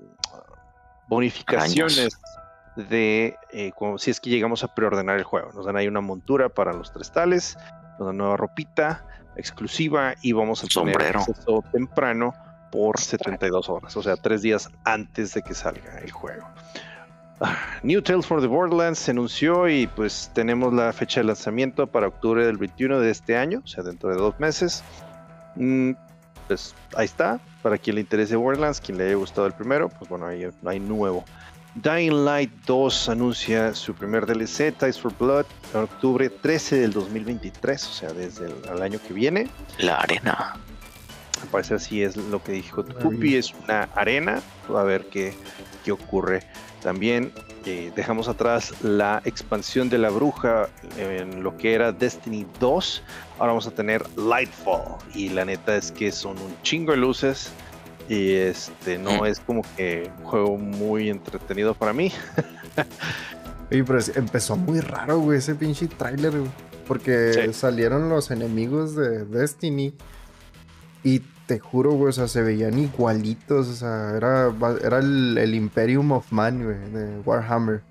A: bonificaciones de eh, como si es que llegamos a preordenar el juego. Nos dan ahí una montura para los tres tales, nos dan nueva ropita exclusiva y vamos a tener acceso temprano por 72 horas, o sea, tres días antes de que salga el juego. New Tales for the Borderlands se anunció y pues tenemos la fecha de lanzamiento para octubre del 21 de este año, o sea, dentro de dos meses. Mm, pues ahí está, para quien le interese Borderlands, quien le haya gustado el primero, pues bueno, ahí hay nuevo. Dying Light 2 anuncia su primer DLC, Ties for Blood, en octubre 13 del 2023, o sea, desde el, año que viene.
C: La arena.
A: Parece así es lo que dijo Tupi, es una arena, a ver qué, qué ocurre. También eh, dejamos atrás la expansión de la bruja en lo que era Destiny 2. Ahora vamos a tener Lightfall. Y la neta es que son un chingo de luces. Y este no mm. es como que un juego muy entretenido para mí.
D: Oye, pero empezó muy raro, güey, ese pinche trailer, Porque salieron los enemigos de Destiny. Y te juro, güey, o sea, se veían igualitos, o sea, era, era el, Imperium of Man, güey, de Warhammer.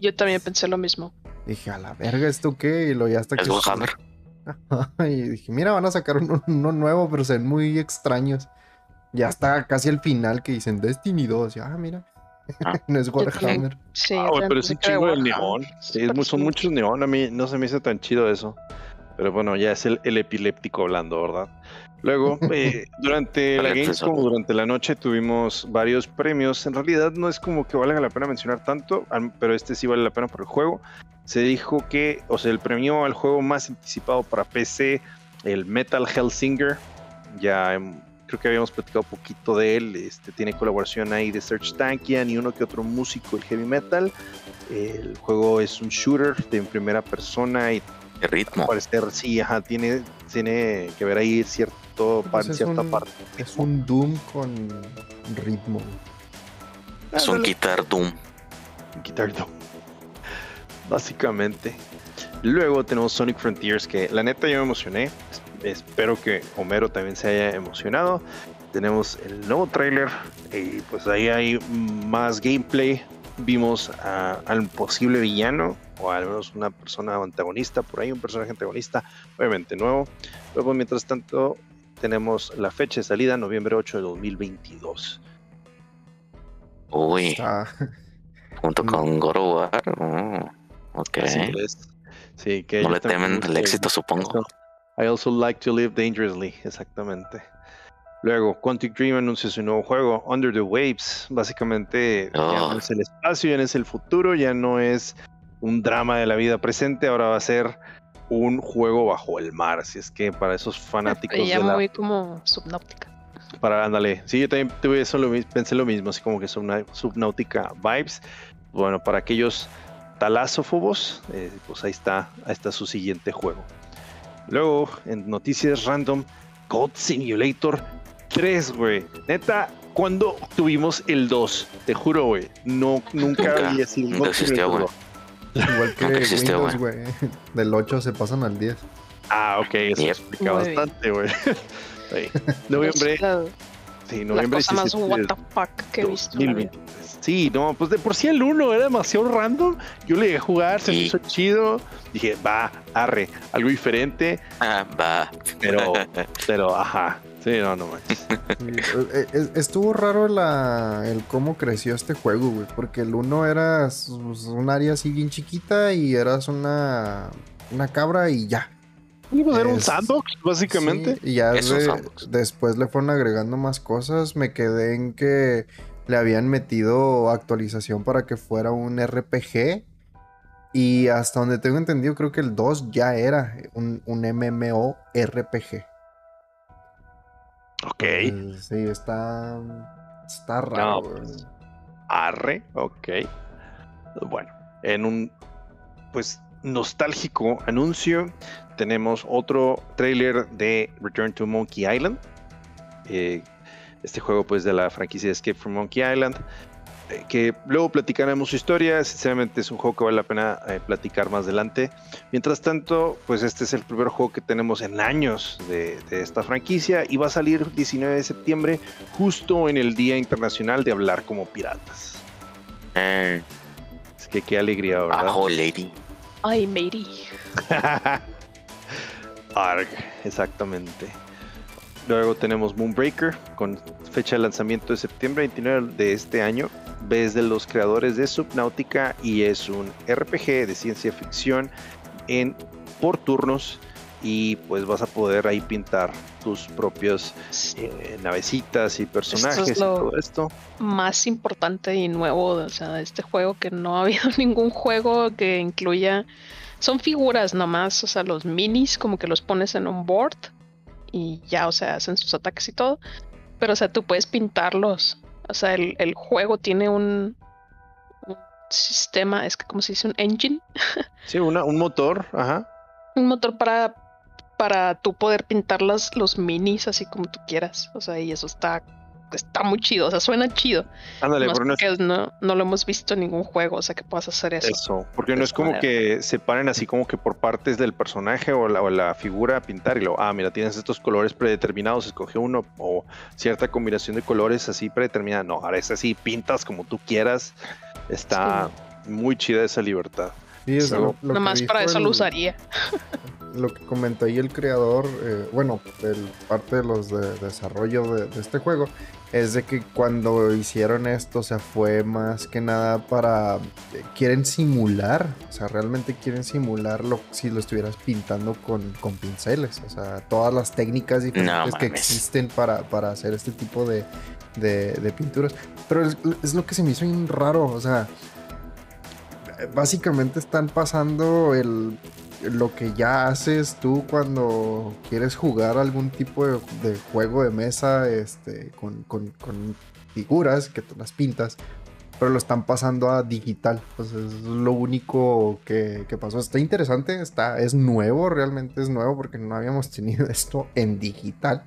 B: yo, también pensé lo mismo.
D: Dije, a la verga, ¿esto qué? Y lo ya hasta
C: que... Warhammer.
D: y dije, mira, van a sacar uno, nuevo, pero se ven muy extraños. Ya está casi el final que dicen Destiny 2. Ya, ah, mira. Ah. no es Warhammer.
A: Sí, ah, pero es un chingo de neón. Sí, son muchos neón. A mí no se me hizo tan chido eso. Pero bueno, ya es el, epiléptico hablando, ¿verdad? Luego, eh, durante la Gamescom, durante la noche, tuvimos varios premios. En realidad no es como que valga la pena mencionar tanto, pero este sí vale la pena por el juego. Se dijo que, o sea, el premio al juego más anticipado para PC, el Metal Hellsinger. Ya creo que habíamos platicado un poquito de él. Este tiene colaboración ahí de Search Tankian y uno que otro músico del heavy metal. El juego es un shooter de primera persona y
C: de ritmo.
A: Parecer, sí, ajá, tiene, tiene que ver ahí cierto, pues cierta parte.
D: Es un Doom con ritmo.
C: Es un Guitar Doom.
A: Guitar Doom. Básicamente. Luego tenemos Sonic Frontiers, que la neta yo me emocioné. Espero que Homero también se haya emocionado. Tenemos el nuevo trailer y pues ahí hay más gameplay. Vimos al posible villano o al menos una persona antagonista, por ahí un personaje antagonista, obviamente nuevo. Luego, mientras tanto, tenemos la fecha de salida, noviembre 8 de 2022.
C: Uy. Junto con War. Oh, ok.
A: Sí, que
C: no le temen el éxito, supongo.
A: I also like to live dangerously, exactamente. Luego, Quantic Dream anuncia su nuevo juego, Under the Waves. Básicamente, ya no es el espacio, ya no es el futuro, ya no es un drama de la vida presente, ahora va a ser un juego bajo el mar. Así es que para esos fanáticos.
B: Ya me voy como subnáutica.
A: Para, ándale. Sí, yo también tuve eso, lo, pensé lo mismo, así como que son una subnáutica vibes. Bueno, para aquellos talazófobos, eh, pues ahí está, ahí está su siguiente juego. Luego, en noticias random, God Simulator 3, güey. Neta, cuando tuvimos el 2? Te juro, güey. No, nunca, había sido
C: nunca existió, güey.
D: Igual que Windows, güey. Del 8 se pasan al 10.
A: Ah, ok, eso explica bastante, güey. noviembre.
B: Sí, noviembre. La cosa más what the fuck que he visto.
A: Sí, no, pues de por sí el 1 era demasiado random. Yo le llegué a jugar, se me hizo chido. Dije, va, arre, algo diferente.
C: Ah, va.
A: Pero, pero, ajá. Sí, no, no manches.
D: E, e, estuvo raro la, el cómo creció este juego, güey. Porque el 1 era un área así bien chiquita y eras una, una cabra y ya.
A: Era un sandbox, básicamente.
D: y ya después le fueron agregando más cosas. Me quedé en que le habían metido actualización para que fuera un RPG. Y hasta donde tengo entendido, creo que el 2 ya era un, un MMORPG.
A: Ok.
D: sí, está. Está raro. Pues,
A: arre, ok. Bueno, en un pues nostálgico anuncio tenemos otro trailer de Return to Monkey Island. Eh, este juego pues de la franquicia Escape from Monkey Island, eh, que luego platicaremos su historia, sinceramente es un juego que vale la pena eh, platicar más adelante. Mientras tanto, pues este es el primer juego que tenemos en años de, esta franquicia y va a salir el 19 de septiembre, justo en el Día Internacional de Hablar como Piratas.
C: Eh.
A: Es que qué alegría, ¿verdad?
C: Ajo, lady.
B: Ay, matey.
A: Arg, exactamente. Luego tenemos Moonbreaker con fecha de lanzamiento de septiembre 29 de este año. Ves de los creadores de Subnautica y es un RPG de ciencia ficción en por turnos y pues vas a poder ahí pintar tus propios eh, navecitas y personajes y todo esto.
B: Más importante y nuevo, o sea, de este juego que no ha habido ningún juego que incluya son figuras nomás, o sea, los minis como que los pones en un board y ya, o sea, hacen sus ataques y todo. Pero, o sea, tú puedes pintarlos. O sea, el, juego tiene un, sistema, es que como se dice, un engine.
A: Sí, una, un motor, ajá.
B: Un motor para, para tú poder pintar los minis así como tú quieras. O sea, y eso está está muy chido, o sea, suena chido.
A: Ándale,
B: no, no, lo hemos visto en ningún juego, o sea, que puedas hacer eso.
A: Eso, porque no es como que se paren así como que por partes del personaje o la, o la figura a pintar y lo, ah, mira, tienes estos colores predeterminados, escoge uno o cierta combinación de colores así predeterminada. No, ahora es así, pintas como tú quieras. Está muy chida esa libertad.
D: Sí, eso,
B: Nomás para eso lo usaría.
D: lo que comentó ahí el creador, eh, bueno, el, parte de los de, desarrollo de, este juego, es de que cuando hicieron esto, o sea, fue más que nada para. Eh, quieren simular, o sea, realmente quieren simularlo si lo estuvieras pintando con, con pinceles, o sea, todas las técnicas diferentes que existen para, para, hacer este tipo de, de pinturas. Pero es, es, lo que se me hizo bien raro, o sea. Básicamente están pasando el, lo que ya haces tú cuando quieres jugar algún tipo de, juego de mesa este, con, figuras que tú las pintas, pero lo están pasando a digital. Pues es lo único que, pasó. Está interesante, está, es nuevo, realmente es nuevo porque no habíamos tenido esto en digital,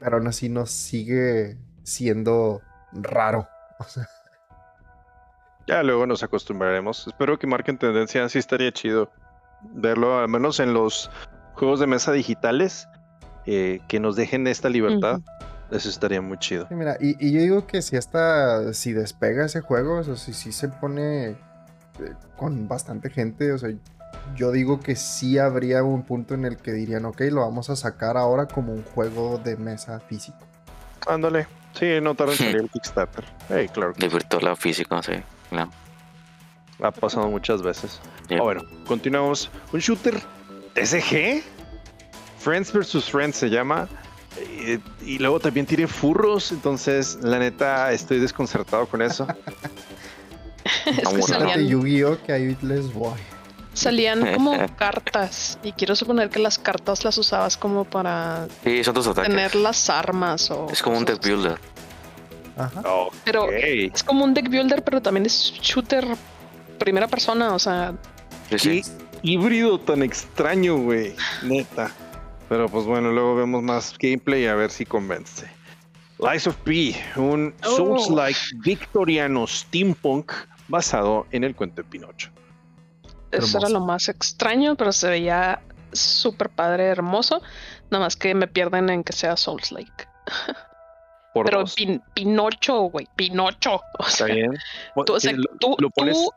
D: pero aún así nos sigue siendo raro.
A: Ya luego nos acostumbraremos. Espero que marquen tendencia, así estaría chido verlo, al menos en los juegos de mesa digitales, eh, que nos dejen esta libertad. Eso estaría muy chido.
D: mira, y, yo digo que si hasta, si despega ese juego, o sea, si, si se pone eh, con bastante gente, o sea, yo digo que sí habría un punto en el que dirían, ok, lo vamos a sacar ahora como un juego de mesa físico.
A: Ándale, sí, no tarda en salir el Kickstarter. Hey, claro.
C: De virtual físico, sí,
A: Ha pasado muchas veces. Ah, bueno, continuamos. Un shooter SG. Friends vs. Friends se llama. Eh, y, luego también tiene furros. Entonces, la neta, estoy desconcertado con eso.
B: es que salían...
D: Yu-Gi-Oh! que ahí les voy.
B: Salían como cartas. Y quiero suponer que las cartas las usabas como para tener las armas. O
C: es como un deck builder.
B: Ajá. Pero es como un deck builder, pero también es shooter primera persona, o sea.
A: Qué híbrido tan extraño, güey. Neta. Pero pues bueno, luego vemos más gameplay a ver si convence. Lies of P, un
B: Oh.
A: Souls-like victoriano steampunk basado en el cuento de Pinocho.
B: Eso era lo más extraño, pero se veía súper padre, hermoso. Nada más que me pierden en que sea Souls Lake.
A: Por
B: Pero
A: dos.
B: Pin- Pinocho, güey, Pinocho. O
A: Está
B: sea,
A: bien.
B: tú, o sea,
A: Sí, lo,
B: tú,
A: lo pones,
B: tú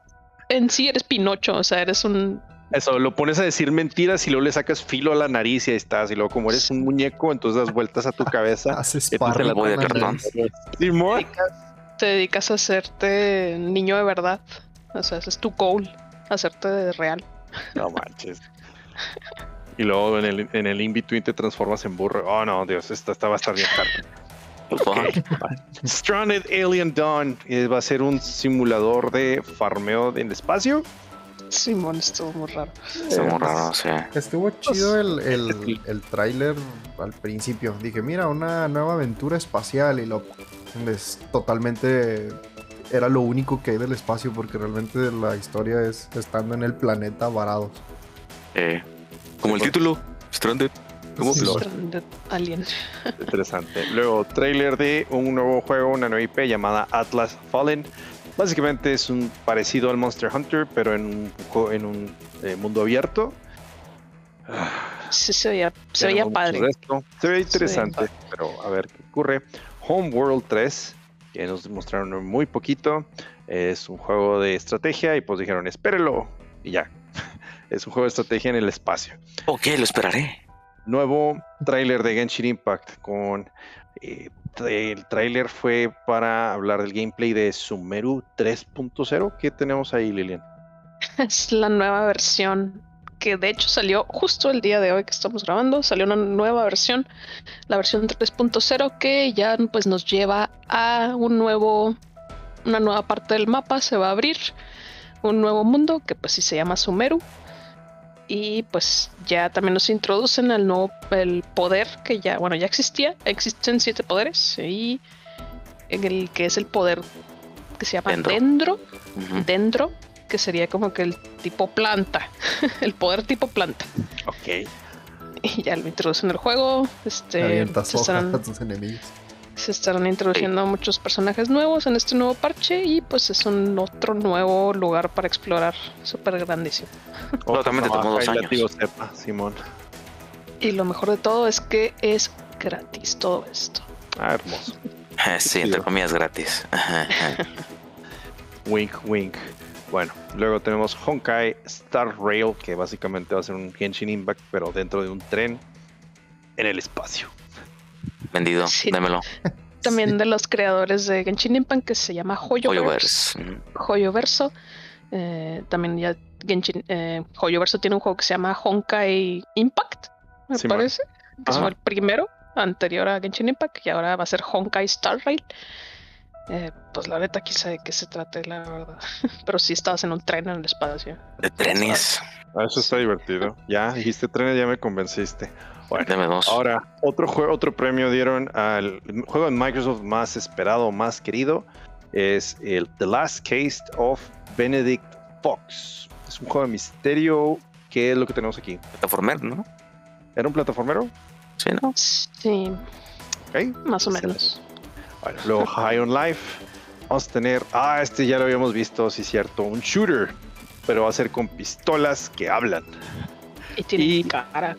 B: en sí eres Pinocho, o sea, eres un.
A: eso, lo pones a decir mentiras y luego le sacas filo a la nariz y ahí estás. Y luego, como eres un muñeco, entonces das vueltas a tu cabeza.
D: Haces
C: voy de cartón.
B: Te dedicas a hacerte niño de verdad. O sea, ese es tu goal, hacerte de real.
A: No manches. Y luego en el, en el in-between te transformas en burro. Oh no, Dios, esta, esta va a estar bien tarde. Stranded Alien Dawn eh, va a ser un simulador de farmeo en el espacio.
B: Simón, estuvo muy raro.
C: Está muy raro, sí.
D: Estuvo chido el, el, el tráiler al principio. Dije, mira, una nueva aventura espacial y lo es totalmente era lo único que hay del espacio porque realmente la historia es estando en el planeta varados.
C: Eh, como el título, Stranded.
A: Interesante. Luego, trailer de un nuevo juego, una nueva IP llamada Atlas Fallen. Básicamente es un parecido al Monster Hunter, pero en un, juego- en un eh, mundo abierto.
B: Sí, se veía, se veía padre.
A: Se ve
B: Se
A: interesante,
B: veía
A: pero a ver qué ocurre. Homeworld 3, que nos mostraron muy poquito. Es un juego de estrategia y pues dijeron, espérelo. Y ya. Es un juego de estrategia en el espacio.
C: Ok, lo esperaré.
A: Nuevo tráiler de Genshin Impact con... eh, el tráiler fue para hablar del gameplay de Sumeru 3.0. ¿Qué tenemos ahí, Lilian?
B: Es la nueva versión que de hecho salió justo el día de hoy que estamos grabando. Salió una nueva versión, la versión 3.0 que ya pues nos lleva a un nuevo, una nueva parte del mapa. Se va a abrir un nuevo mundo que pues sí se llama Sumeru. Y pues ya también nos introducen al nuevo el poder que ya, bueno, ya existía. Existen siete poderes y en el que es el poder que se llama
C: Dendro.
B: Dendro que sería como que el tipo planta, el poder tipo planta.
A: Ok.
B: Y ya lo introducen en el juego. Este, se, estarán,
D: a tus enemigos.
B: Se estarán introduciendo muchos personajes nuevos en este nuevo parche y pues es un otro nuevo lugar para explorar, súper grandísimo.
C: Pero también te tomó dos años.
A: sepa, Simón.
B: Y lo mejor de todo es que es gratis todo esto.
A: Ah, hermoso.
C: Sí, entre comillas gratis.
A: Wink, wink. Bueno, luego tenemos Honkai Star Rail, que básicamente va a ser un Genshin Impact, pero dentro de un tren en el espacio.
C: Vendido,
B: Sí.
C: démelo.
B: También
D: Sí.
B: de los creadores de Genshin Impact que se llama Hoyoverse. Hoyoverso. Eh, también ya Genshin, eh, Hoyoverso tiene un juego que se llama Honkai Impact, me
A: Simón.
B: parece. Que es
A: Ajá.
B: el primero anterior a Genshin Impact y ahora va a ser Honkai Star Rail. Eh, pues la neta, quizá de qué se trate, la verdad. Pero sí estabas en un tren en el espacio.
C: De trenes.
A: Ah, eso está divertido. Ya dijiste trenes, ya me convenciste. Bueno,
C: Deme dos.
A: ahora otro juego, otro premio dieron al juego de Microsoft más esperado, más querido. Es el The Last Case of Benedict Fox. Es un juego de misterio. ¿Qué es lo que tenemos aquí?
C: Plataformer, ¿no?
A: ¿Era un plataformero?
C: Sí, ¿no?
B: Sí,
A: Ok.
B: más o menos.
A: Bueno, luego High on Life. Vamos a tener. Ah, este ya lo habíamos visto, sí, cierto. Un shooter. Pero va a ser con pistolas que hablan.
B: Y tiene
A: Y-
B: cara.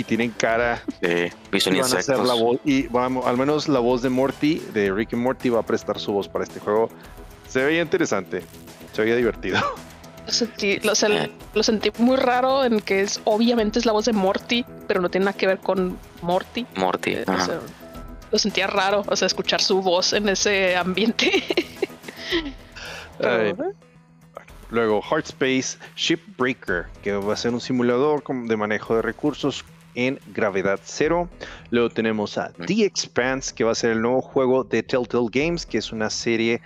A: Y tienen cara.
C: Sí, Vision
A: Y van a hacer
C: Insectos.
A: la voz. Y vamos, al menos la voz de Morty, de Rick y Morty, va a prestar su voz para este juego. Se veía interesante. Se veía divertido.
B: Lo sentí, lo, sentí muy raro en que es obviamente es la voz de Morty, pero no tiene nada que ver con Morty.
C: Morty.
B: Eh, o
C: Ajá.
B: sea, lo sentía raro, o sea, escuchar su voz en ese ambiente. Pero,
A: Ay.
B: ¿eh?
A: Luego, Heartspace Shipbreaker, que va a ser un simulador de manejo de recursos en gravedad cero. Luego tenemos a The Expanse, que va a ser el nuevo juego de Telltale Games, que es una serie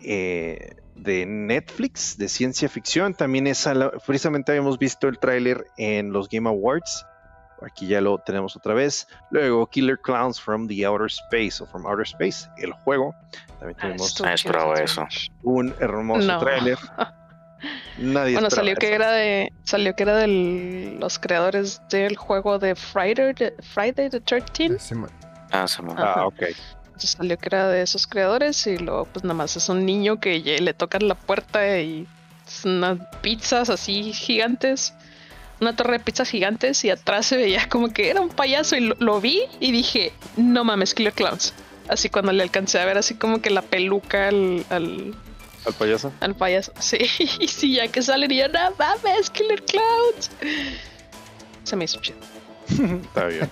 A: eh, de Netflix de ciencia ficción. También es a la- precisamente habíamos visto el tráiler en los Game Awards. Aquí ya lo tenemos otra vez. Luego, Killer Clowns from the Outer Space o from Outer Space, el juego. También
B: Ah,
A: tenemos
C: Ah,
A: un hermoso
B: No.
A: tráiler. Nadie
B: bueno, salió que era de salió que era de los creadores del juego de Friday the, Friday the 13
D: Ese ma-
C: Ah.
A: Ah, ok.
B: Entonces salió que era de esos creadores y luego pues nada más es un niño que le tocan la puerta y es unas pizzas así gigantes, una torre de pizzas gigantes y atrás se veía como que era un payaso y lo, lo vi y dije, no mames, Killer Clowns. Así cuando le alcancé a ver así como que la peluca al, al,
A: ¿Al payaso?
B: al payaso. Sí, y sí, ya que yo, no mames, Killer Clowns. Se me hizo chido.
A: Está bien.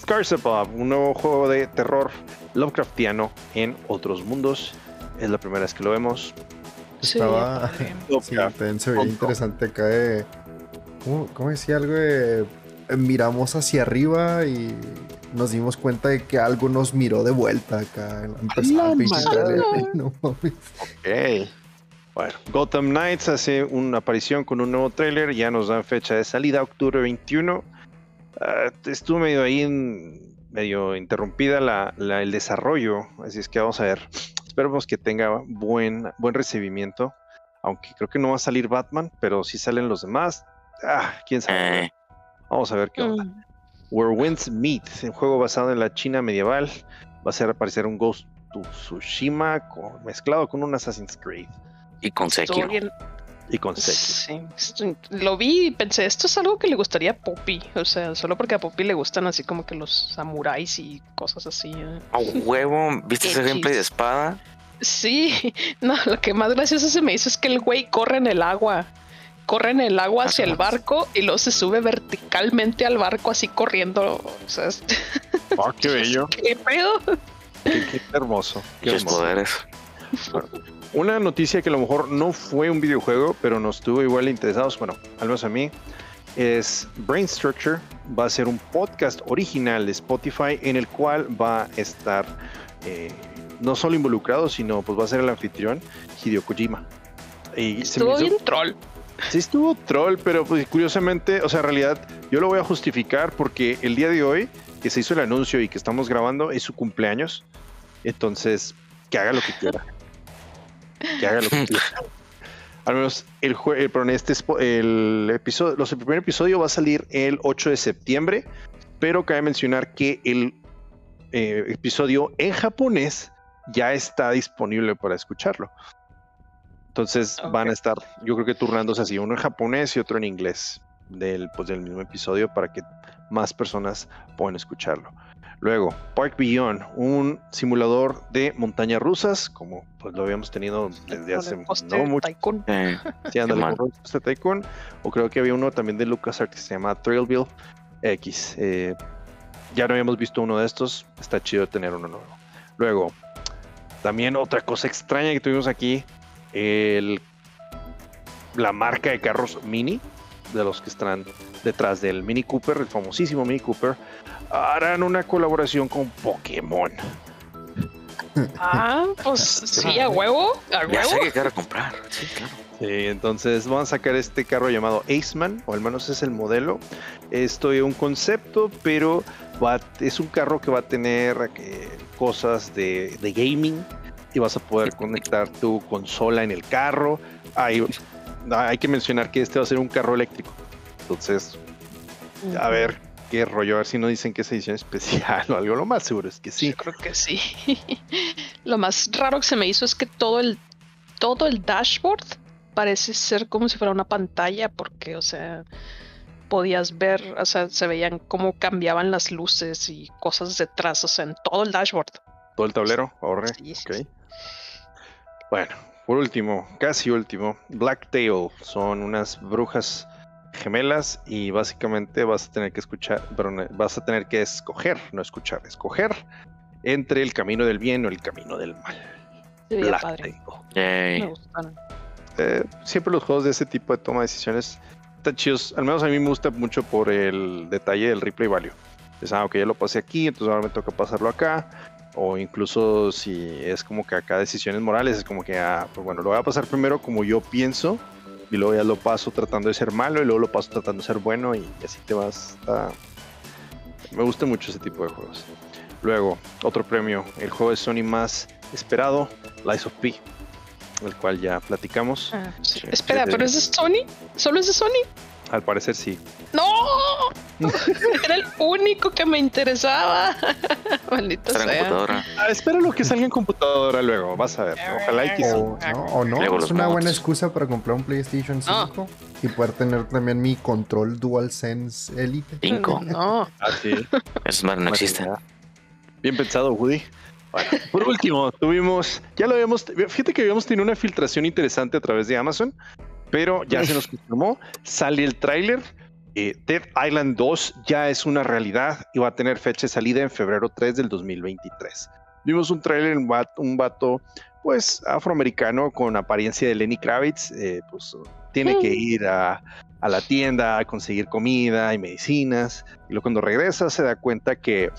A: Scars Above, un nuevo juego de terror Lovecraftiano en otros mundos. Es la primera vez que lo vemos.
B: Sí,
D: Estaba. Sí, interesante acá de. ¿Cómo, cómo decía algo de.? Eh, Miramos hacia arriba y nos dimos cuenta de que algo nos miró de vuelta acá. Empezaba trailer. No mames.
A: Ok. Bueno, Gotham Knights hace una aparición con un nuevo tráiler. Ya nos dan fecha de salida, octubre 21. Ah, estuvo medio ahí, en- medio interrumpida la, la- el desarrollo. Así es que vamos a ver. Esperemos que tenga buen, buen recibimiento. Aunque creo que no va a salir Batman, pero sí salen los demás. Ah, quién sabe. Vamos a ver qué onda.
B: Mm.
A: Where Winds Meet, un juego basado en la China medieval. Va a ser aparecer un Ghost to Tsushima con- mezclado con un Assassin's Creed
C: y con Sekiro.
A: y con Sekiro.
B: Sí, lo vi y pensé, esto es algo que le gustaría a Poppy. O sea, solo porque a Poppy le gustan así como que los samuráis y cosas así. ¿eh?
C: A huevo, ¿viste ese gameplay de espada?
B: Sí, no, lo que más gracioso se me hizo es que el güey corre en el agua. Corre en el agua hacia el barco y luego se sube verticalmente al barco así corriendo. O sea, es-
A: Ah, qué bello,
B: ¿qué pedo?
A: qué, qué hermoso. qué hermoso.
C: poderes.
A: Una noticia que a lo mejor no fue un videojuego, pero nos tuvo igual interesados, bueno, al menos a mí, es Brain Structure. Va a ser un podcast original de Spotify en el cual va a estar eh, no solo involucrado, sino pues va a ser el anfitrión Hideo Kojima. Y se me
B: Estuvo
A: hizo-
B: bien troll.
A: Sí estuvo troll, pero pues curiosamente, o sea, en realidad yo lo voy a justificar porque el día de hoy que se hizo el anuncio y que estamos grabando es su cumpleaños. Entonces, que haga lo que quiera. Que haga lo que quiera. Al menos el, el, perdón, este spo- el episodio, los, el primer episodio va a salir el 8 de septiembre, pero cabe mencionar que el eh, episodio en japonés ya está disponible para escucharlo. Entonces van a estar, yo creo que turnándose así, uno en japonés y otro en inglés del, pues, del mismo episodio para que más personas puedan escucharlo. Luego, Park Beyond, un simulador de montañas rusas, como pues lo habíamos tenido desde hace no mucho.
B: Tycoon.
C: Eh,
A: Sí, con este Tycoon. O creo que había uno también de LucasArts que se llama Trailville X. eh, ya no habíamos visto uno de estos. Está chido tener uno nuevo. Luego, también otra cosa extraña que tuvimos aquí. El, la marca de carros Mini. De los que están detrás del Mini Cooper, el famosísimo Mini Cooper. Harán una colaboración con Pokémon.
B: Ah, pues sí, a huevo, a
C: ya sé
B: huevo.
C: que quiero comprar. Sí, claro.
A: Sí, entonces van a sacar este carro llamado Aceman, o al menos es el modelo. Esto es un concepto, pero va, es un carro que va a tener eh, cosas de, de gaming y vas a poder conectar tu consola en el carro. Hay, hay que mencionar que este va a ser un carro eléctrico. Entonces, a ver qué rollo, a ver si no dicen que es edición especial o algo. Lo más seguro es que sí.
B: Yo creo que sí. Lo más raro que se me hizo es que todo el todo el dashboard parece ser como si fuera una pantalla porque, o sea, podías ver, o sea, se veían cómo cambiaban las luces y cosas detrás, o sea, en todo el dashboard.
A: Todo el tablero, ahorre.
B: Sí, sí,
A: ok.
B: sí.
A: Bueno, por último, casi último, Blacktail son unas brujas gemelas y básicamente vas a tener que escuchar, perdón, vas a tener que escoger, no escuchar, escoger entre el camino del bien o el camino del mal.
B: Padre.
A: Blacktail.
C: Yay.
B: Me gustaron.
A: Eh, siempre los juegos de ese tipo de toma de decisiones están chidos. Al menos a mí me gusta mucho por el detalle del replay value. Es algo que ya lo pasé aquí, entonces ahora me toca pasarlo acá. O incluso si es como que acá decisiones morales, es como que, ah, pues bueno, lo voy a pasar primero como yo pienso. Y luego ya lo paso tratando de ser malo y luego lo paso tratando de ser bueno y así te vas. a- Me gusta mucho ese tipo de juegos. Luego, otro premio, el juego de Sony más esperado, Lies of P. el cual ya platicamos.
B: Ah, Espera, ¿pero es de Sony? ¿Solo es de Sony?
A: Al parecer sí.
B: ¡No! Era el único que me interesaba. Maldita sea.
A: Ah, espero que salga en computadora luego. Vas a ver. Ojalá que
D: o, no, o no. Es una buena excusa para comprar un PlayStation 5 y poder tener también mi control DualSense Elite.
C: 5.
B: No.
A: Ah, sí.
C: Es no existe.
A: Bien pensado, Woody. Bueno, por último, tuvimos, ya lo habíamos, fíjate que habíamos tenido una filtración interesante a través de Amazon pero ya se nos confirmó, sale el tráiler. Eh, Dead Island 2 ya es una realidad y va a tener fecha de salida en febrero 3 del 2023. Vimos un tráiler, un, un vato, pues afroamericano con apariencia de Lenny Kravitz, eh, pues tiene que ir a, a, la tienda a conseguir comida y medicinas. Y luego cuando regresa se da cuenta que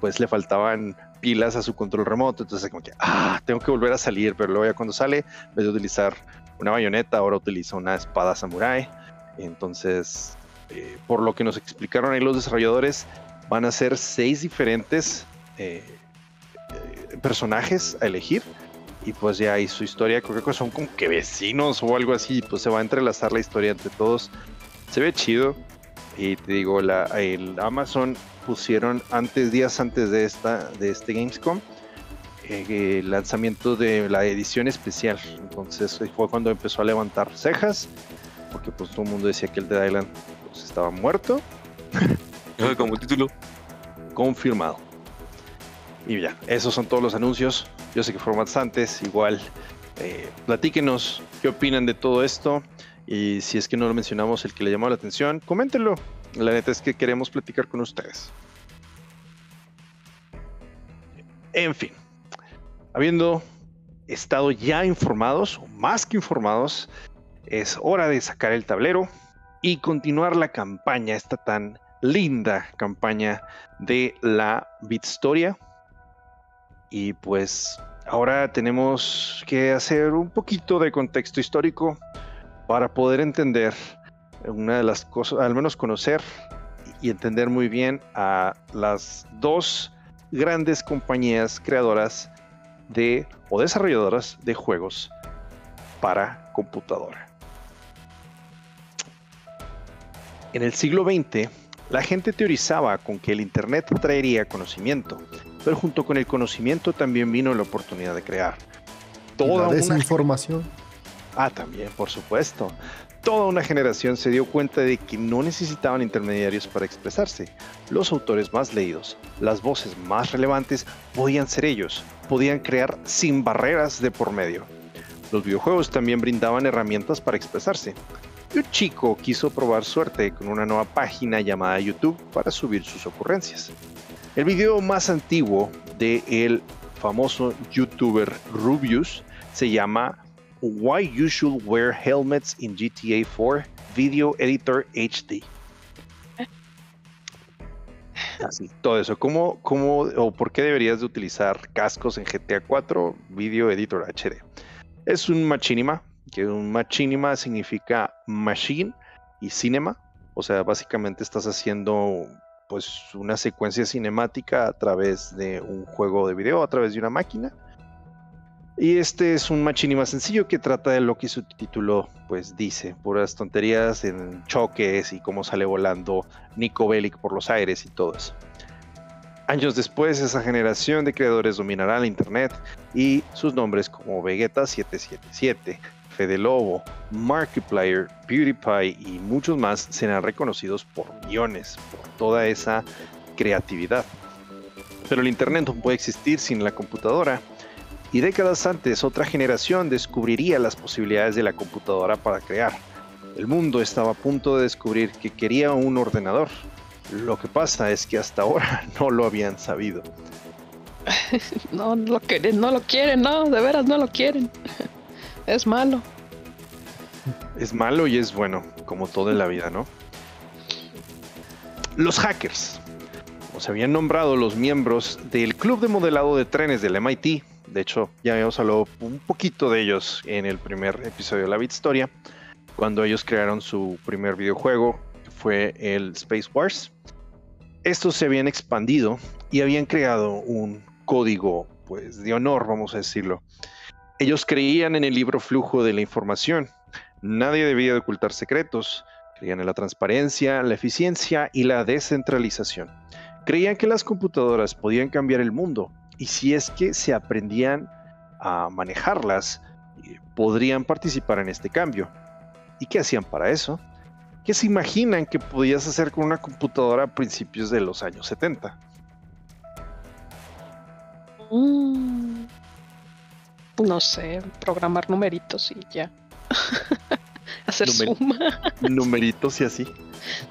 A: pues le faltaban pilas a su control remoto. Entonces como que, ah, tengo que volver a salir. Pero luego ya cuando sale, en vez de utilizar una bayoneta, ahora utiliza una espada samurai. Entonces, eh, por lo que nos explicaron ahí los desarrolladores, van a ser seis diferentes eh, eh, personajes a elegir. Y pues ya su historia, creo que son como que vecinos o algo así. Pues se va a entrelazar la historia entre todos. Se ve chido. Y te digo, el Amazon pusieron antes, días antes de esta, de este Gamescom, eh, lanzamiento de la edición especial. Entonces fue cuando empezó a levantar cejas, porque pues todo el mundo decía que el Dead Island pues, estaba muerto.
C: Como título.
A: Confirmado. Y ya, esos son todos los anuncios. Yo sé que fueron bastantes. Igual, eh, platíquenos qué opinan de todo esto. Y si es que no lo mencionamos, el que le llamó la atención, coméntenlo. La neta es que queremos platicar con ustedes. En fin, habiendo estado ya informados, o más que informados, es hora de sacar el tablero y continuar la campaña, esta tan linda campaña de la Bitstoria. Y pues ahora tenemos que hacer un poquito de contexto histórico para poder entender una de las cosas, al menos conocer y entender muy bien a las dos grandes compañías creadoras de o desarrolladoras de juegos para computadora. En el siglo XX, la gente teorizaba con que el Internet traería conocimiento, pero junto con el conocimiento también vino la oportunidad de crear.
D: Toda la desinformación.
A: Ah, también, por supuesto toda una generación se dio cuenta de que no necesitaban intermediarios para expresarse. Los autores más leídos, las voces más relevantes, podían ser ellos, podían crear sin barreras de por medio. Los videojuegos también brindaban herramientas para expresarse. Y un chico quiso probar suerte con una nueva página llamada YouTube para subir sus ocurrencias. El video más antiguo de el famoso youtuber Rubius se llama Why You Should Wear Helmets in GTA 4 Video Editor HD. Así, todo eso. ¿Cómo, cómo o por qué deberías de utilizar cascos en GTA 4 Video Editor HD? Es un machinima, que un machinima significa machine y cinema. O sea, básicamente estás haciendo pues una secuencia cinemática a través de un juego de video, a través de una máquina. Y este es un machinima sencillo que trata de lo que su título pues dice, puras tonterías en choques y cómo sale volando Nico Bellic por los aires y todo eso. Años después, esa generación de creadores dominará la internet y sus nombres como Vegeta 777, Fede Lobo, Markiplier, PewDiePie y muchos más serán reconocidos por millones, por toda esa creatividad. Pero el internet no puede existir sin la computadora y décadas antes otra generación descubriría las posibilidades de la computadora para crear. El mundo estaba a punto de descubrir que quería un ordenador. Lo que pasa es que hasta ahora no lo habían sabido.
B: no, lo quieren, no lo quieren, no, de veras no lo quieren. Es malo.
A: Es malo y es bueno, como todo en la vida, ¿no? Los hackers. Como se habían nombrado los miembros del Club de Modelado de Trenes del MIT, de hecho, ya habíamos hablado un poquito de ellos en el primer episodio de la Bit Historia, cuando ellos crearon su primer videojuego, que fue el Space Wars. Estos se habían expandido y habían creado un código, pues, de honor, vamos a decirlo. Ellos creían en el libro flujo de la información. Nadie debía de ocultar secretos. Creían en la transparencia, la eficiencia y la descentralización. Creían que las computadoras podían cambiar el mundo y si es que se aprendían a manejarlas, eh, podrían participar en este cambio. ¿Y qué hacían para eso? ¿Qué se imaginan que podías hacer con una computadora a principios de los años 70?
B: Mm. no sé, programar numeritos y ya. hacer suma.
A: Numeritos y así.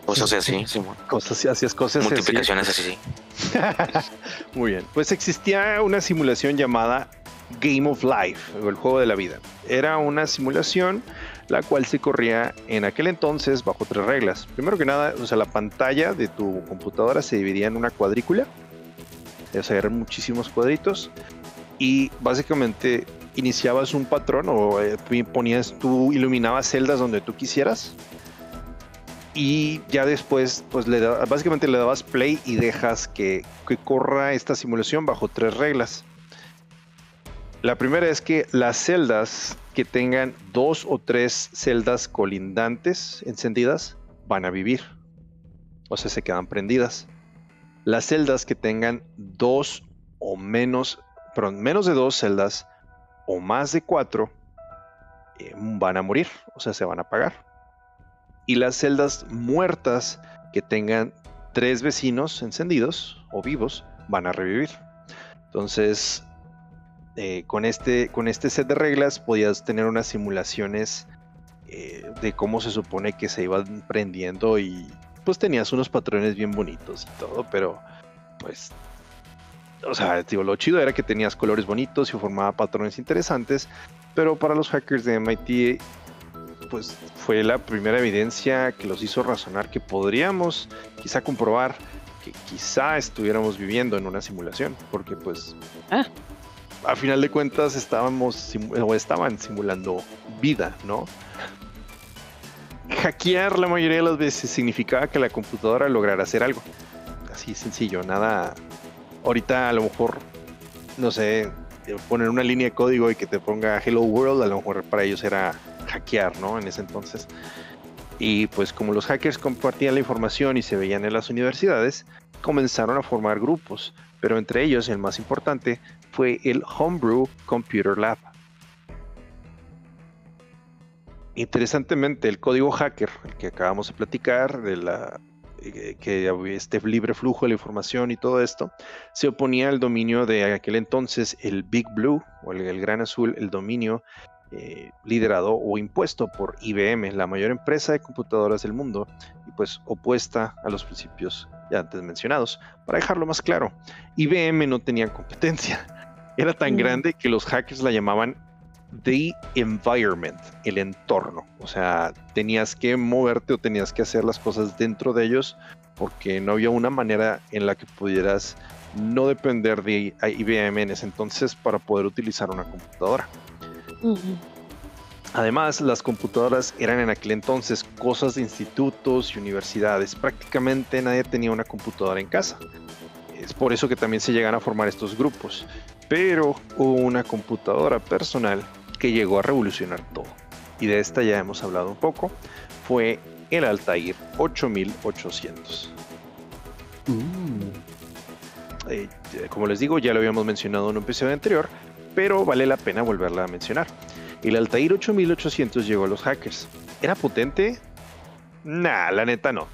C: Cosas así, sí.
A: Cosas así, cosas
C: Multiplicaciones así. sí.
A: Muy bien. Pues existía una simulación llamada Game of Life, o el juego de la vida. Era una simulación la cual se corría en aquel entonces bajo tres reglas. Primero que nada, o sea, la pantalla de tu computadora se dividía en una cuadrícula, o sea, eran muchísimos cuadritos, y básicamente iniciabas un patrón o eh, ponías tú, iluminabas celdas donde tú quisieras, y ya después, pues le básicamente le dabas play y dejas que, que corra esta simulación bajo tres reglas. La primera es que las celdas que tengan dos o tres celdas colindantes encendidas van a vivir. O sea, se quedan prendidas. Las celdas que tengan dos o menos, perdón, menos de dos celdas o más de cuatro eh, van a morir, o sea, se van a apagar. Y las celdas muertas que tengan tres vecinos encendidos o vivos van a revivir. Entonces, eh, con, este, con este set de reglas podías tener unas simulaciones eh, de cómo se supone que se iban prendiendo y pues tenías unos patrones bien bonitos y todo, pero pues, o sea, digo, lo chido era que tenías colores bonitos y formaba patrones interesantes, pero para los hackers de MIT pues fue la primera evidencia que los hizo razonar que podríamos quizá comprobar que quizá estuviéramos viviendo en una simulación, porque pues ah a final de cuentas estábamos o estaban simulando vida, ¿no? Hackear la mayoría de las veces significaba que la computadora lograra hacer algo. Así sencillo, nada. Ahorita a lo mejor, no sé, poner una línea de código y que te ponga Hello World, a lo mejor para ellos era hackear. En ese entonces. Y pues como los hackers compartían la información y se veían en las universidades, comenzaron a formar grupos, pero entre ellos el más importante fue el Homebrew Computer Lab. Interesantemente, el código hacker, el que acabamos de platicar, de la, eh, que este libre flujo de la información y todo esto, se oponía al dominio de aquel entonces el Big Blue o el, Gran Azul, el dominio eh, liderado o impuesto por IBM, la mayor empresa de computadoras del mundo, y pues opuesta a los principios ya antes mencionados. Para dejarlo más claro, IBM no tenía competencia, era tan mm. grande que los hackers la llamaban The Environment, el entorno. O sea, tenías que moverte o tenías que hacer las cosas dentro de ellos porque no había una manera en la que pudieras no depender de IBM en ese entonces para poder utilizar una computadora. Además, las computadoras eran en aquel entonces cosas de institutos y universidades. Prácticamente nadie tenía una computadora en casa. Es por eso que también se llegan a formar estos grupos pero hubo una computadora personal que llegó a revolucionar todo. Y de esta ya hemos hablado un poco. Fue el Altair 8800. Uh. Eh, como les digo, ya lo habíamos mencionado en un episodio anterior, pero vale la pena volverla a mencionar. El Altair 8800 llegó a los hackers. ¿Era potente? Nah, la neta no.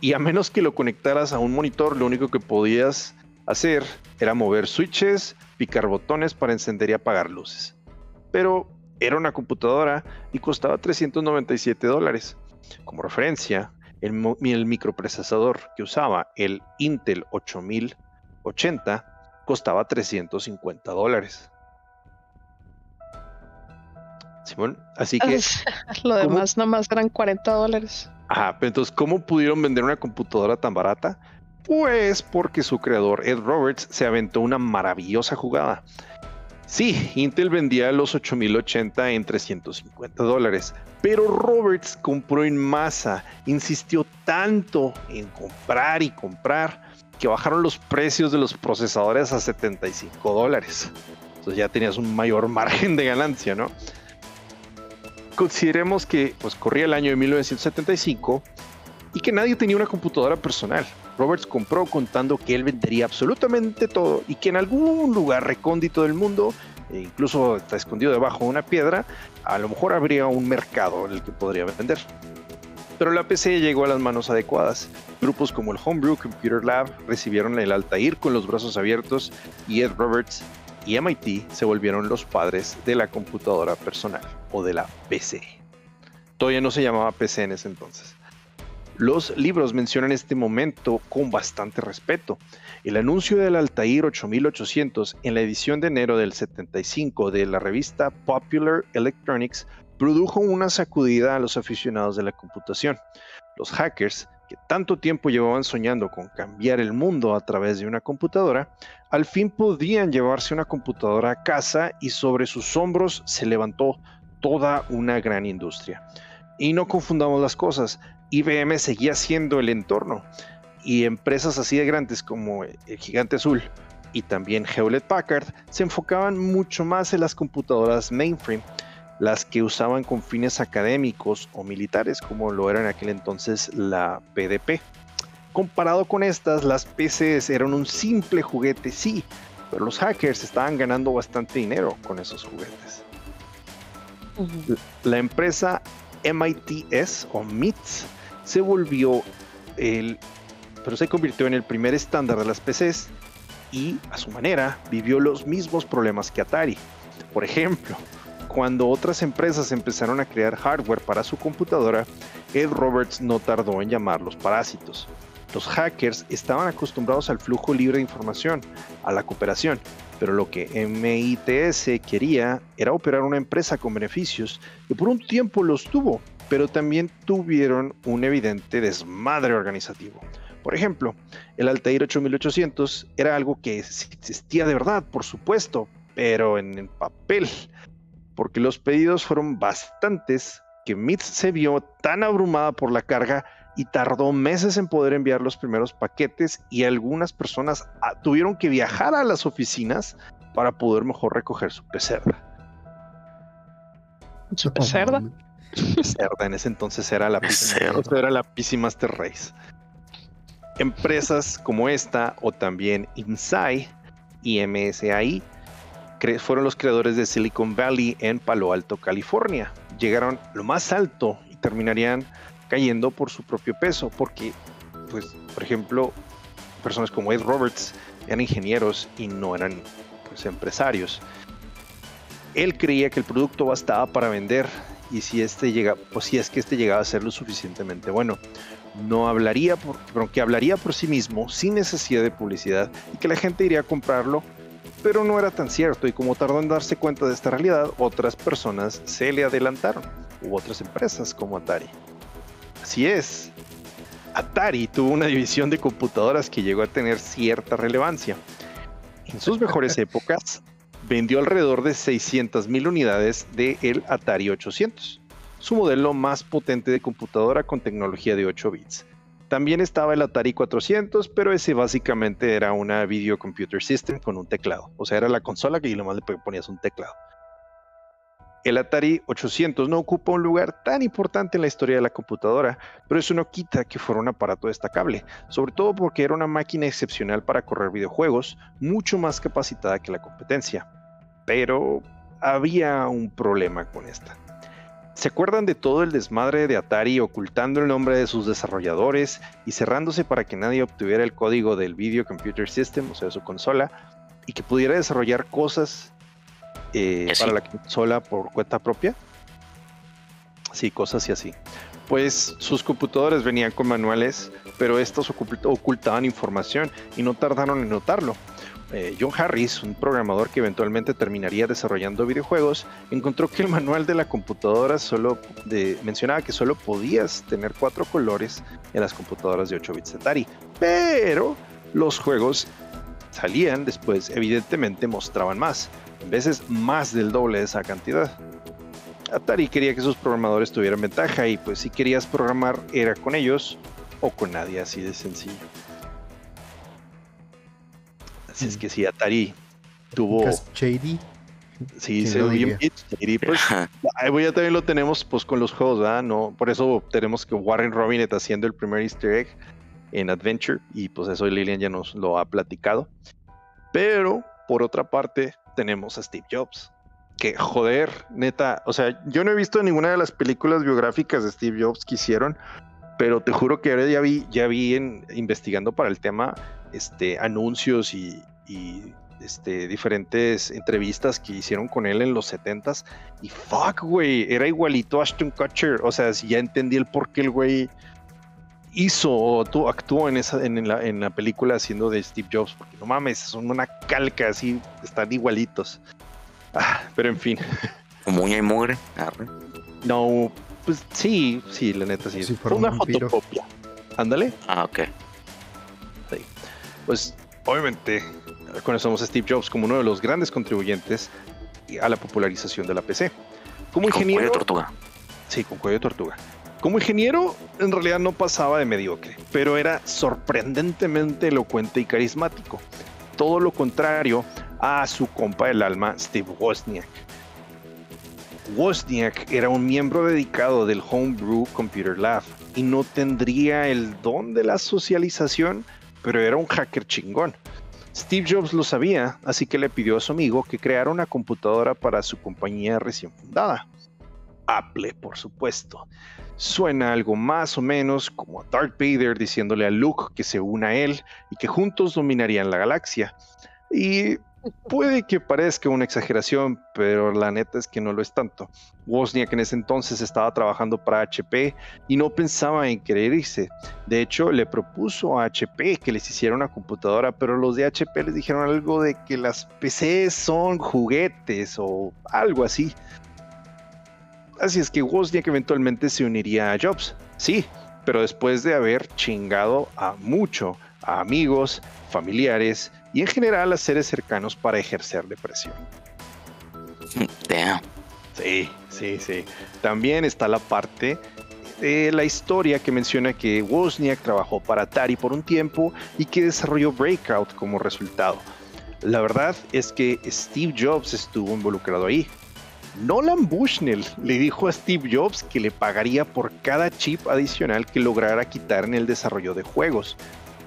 A: Y a menos que lo conectaras a un monitor, lo único que podías hacer era mover switches, picar botones para encender y apagar luces. Pero era una computadora y costaba 397 dólares. Como referencia, el, microprocesador que usaba, el Intel 8080, costaba 350 dólares. Simón, así que...
B: Lo demás nada más eran 40 dólares.
A: Ajá, pero entonces, ¿cómo pudieron vender una computadora tan barata? Pues porque su creador Ed Roberts se aventó una maravillosa jugada. Sí, Intel vendía los 8080 en 350 dólares, pero Roberts compró en masa, insistió tanto en comprar y comprar que bajaron los precios de los procesadores a 75 dólares. Entonces ya tenías un mayor margen de ganancia, ¿no? Consideremos que pues corría el año de 1975 y que nadie tenía una computadora personal. Roberts compró contando que él vendería absolutamente todo y que en algún lugar recóndito del mundo, e incluso está escondido debajo de una piedra, a lo mejor habría un mercado en el que podría vender. Pero la PC llegó a las manos adecuadas. Grupos como el Homebrew Computer Lab recibieron el Altair con los brazos abiertos y Ed Roberts y MIT se volvieron los padres de la computadora personal o de la PC. Todavía no se llamaba PC en ese entonces. Los libros mencionan este momento con bastante respeto. El anuncio del Altair 8800 en la edición de enero del 75 de la revista Popular Electronics produjo una sacudida a los aficionados de la computación. Los hackers, que tanto tiempo llevaban soñando con cambiar el mundo a través de una computadora, al fin podían llevarse una computadora a casa y sobre sus hombros se levantó toda una gran industria. Y no confundamos las cosas, IBM seguía siendo el entorno y empresas así de grandes como el Gigante Azul y también Hewlett Packard se enfocaban mucho más en las computadoras mainframe las que usaban con fines académicos o militares, como lo era en aquel entonces la PDP. Comparado con estas, las PCs eran un simple juguete, sí, pero los hackers estaban ganando bastante dinero con esos juguetes. La empresa MITS o MITS se volvió el, pero se convirtió en el primer estándar de las PCs y a su manera vivió los mismos problemas que Atari. Por ejemplo, cuando otras empresas empezaron a crear hardware para su computadora, Ed Roberts no tardó en llamarlos parásitos. Los hackers estaban acostumbrados al flujo libre de información, a la cooperación, pero lo que MITS quería era operar una empresa con beneficios y por un tiempo los tuvo, pero también tuvieron un evidente desmadre organizativo. Por ejemplo, el Altair 8800 era algo que existía de verdad, por supuesto, pero en el papel porque los pedidos fueron bastantes que MITS se vio tan abrumada por la carga y tardó meses en poder enviar los primeros paquetes y algunas personas ah, tuvieron que viajar a las oficinas para poder mejor recoger su pecerda.
B: ¿Su pecerda?
A: Pecerda, en ese entonces era la, era la PC Master Race. Empresas como esta o también INSAI y MSAI fueron los creadores de Silicon Valley en Palo Alto, California. Llegaron lo más alto y terminarían cayendo por su propio peso, porque, pues, por ejemplo, personas como Ed Roberts eran ingenieros y no eran pues, empresarios. Él creía que el producto bastaba para vender y si este llega, pues si es que este llegaba a ser lo suficientemente bueno, no hablaría por, que hablaría por sí mismo sin necesidad de publicidad y que la gente iría a comprarlo pero no era tan cierto y como tardó en darse cuenta de esta realidad, otras personas se le adelantaron, u otras empresas como Atari. Así es, Atari tuvo una división de computadoras que llegó a tener cierta relevancia. En sus mejores épocas, vendió alrededor de 600.000 unidades de el Atari 800, su modelo más potente de computadora con tecnología de 8 bits. También estaba el Atari 400, pero ese básicamente era una Video Computer System con un teclado. O sea, era la consola que nomás le ponías un teclado. El Atari 800 no ocupa un lugar tan importante en la historia de la computadora, pero eso no quita que fuera un aparato destacable, sobre todo porque era una máquina excepcional para correr videojuegos, mucho más capacitada que la competencia. Pero había un problema con esta. ¿Se acuerdan de todo el desmadre de Atari ocultando el nombre de sus desarrolladores y cerrándose para que nadie obtuviera el código del Video Computer System, o sea, su consola, y que pudiera desarrollar cosas eh, para la consola por cuenta propia? Sí, cosas y así. Pues sus computadores venían con manuales, pero estos ocultaban información y no tardaron en notarlo. Eh, John Harris, un programador que eventualmente terminaría desarrollando videojuegos, encontró que el manual de la computadora solo mencionaba que solo podías tener cuatro colores en las computadoras de 8 bits Atari, pero los juegos salían después, evidentemente mostraban más, veces más del doble de esa cantidad. Atari quería que sus programadores tuvieran ventaja y pues si querías programar era con ellos o con nadie, así de sencillo. Así es que sí, Atari tuvo.
D: Shady.
A: Sí, se ve bien Shady. Pues, ya también lo tenemos pues con los juegos, ¿verdad? No, por eso tenemos que Warren Robinet haciendo el primer Easter egg en Adventure y pues eso Lilian ya nos lo ha platicado. Pero por otra parte tenemos a Steve Jobs. Que joder, neta, o sea, yo no he visto ninguna de las películas biográficas de Steve Jobs que hicieron, pero te juro que ahora ya vi, ya vi en, investigando para el tema este, anuncios y, este, diferentes entrevistas que hicieron con él en los 70s. Y fuck, güey, era igualito a Ashton Kutcher. O sea, si ya entendí el por qué el güey hizo o actuó en, esa, en, la, en la película haciendo de Steve Jobs, porque no mames, son una calca así, están igualitos. Ah, pero en fin.
C: Como y mugre.
A: No, pues sí, sí, la neta sí. Fue una fotocopia. Ándale.
C: Ah, ok.
A: Sí. Pues obviamente conocemos a Steve Jobs como uno de los grandes contribuyentes a la popularización de la PC. Como ingeniero.
C: Con cuello de tortuga.
A: Sí, con cuello de tortuga. Como ingeniero, en realidad no pasaba de mediocre, pero era sorprendentemente elocuente y carismático. Todo lo contrario a su compa del alma, Steve Wozniak. Wozniak era un miembro dedicado del Homebrew Computer Lab y no tendría el don de la socialización, pero era un hacker chingón. Steve Jobs lo sabía, así que le pidió a su amigo que creara una computadora para su compañía recién fundada. Apple, por supuesto suena algo más o menos como a Darth Vader diciéndole a Luke que se una a él y que juntos dominarían la galaxia. Y puede que parezca una exageración, pero la neta es que no lo es tanto. Wozniak en ese entonces estaba trabajando para HP y no pensaba en querer irse. De hecho, le propuso a HP que les hiciera una computadora, pero los de HP les dijeron algo de que las PCs son juguetes o algo así. Así es que Wozniak eventualmente se uniría a Jobs, sí, pero después de haber chingado a mucho, a amigos, familiares y en general a seres cercanos para ejercer presión.
C: Damn.
A: Sí, sí, sí. También está la parte de la historia que menciona que Wozniak trabajó para Atari por un tiempo y que desarrolló Breakout como resultado. La verdad es que Steve Jobs estuvo involucrado ahí, Nolan Bushnell le dijo a Steve Jobs que le pagaría por cada chip adicional que lograra quitar en el desarrollo de juegos.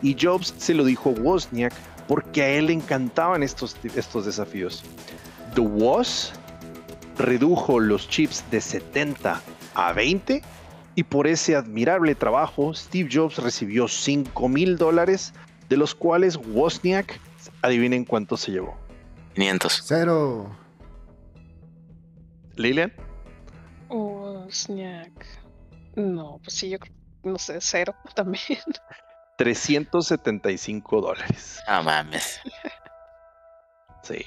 A: Y Jobs se lo dijo a Wozniak porque a él le encantaban estos, estos desafíos. The Woz redujo los chips de 70 a 20 y por ese admirable trabajo Steve Jobs recibió 5 mil dólares, de los cuales Wozniak, adivinen cuánto se llevó.
C: 500.
D: Cero.
A: Lilian.
B: Snack. No, pues sí, yo creo, no sé, cero también.
A: 375 dólares.
C: Ah, mames.
A: Sí.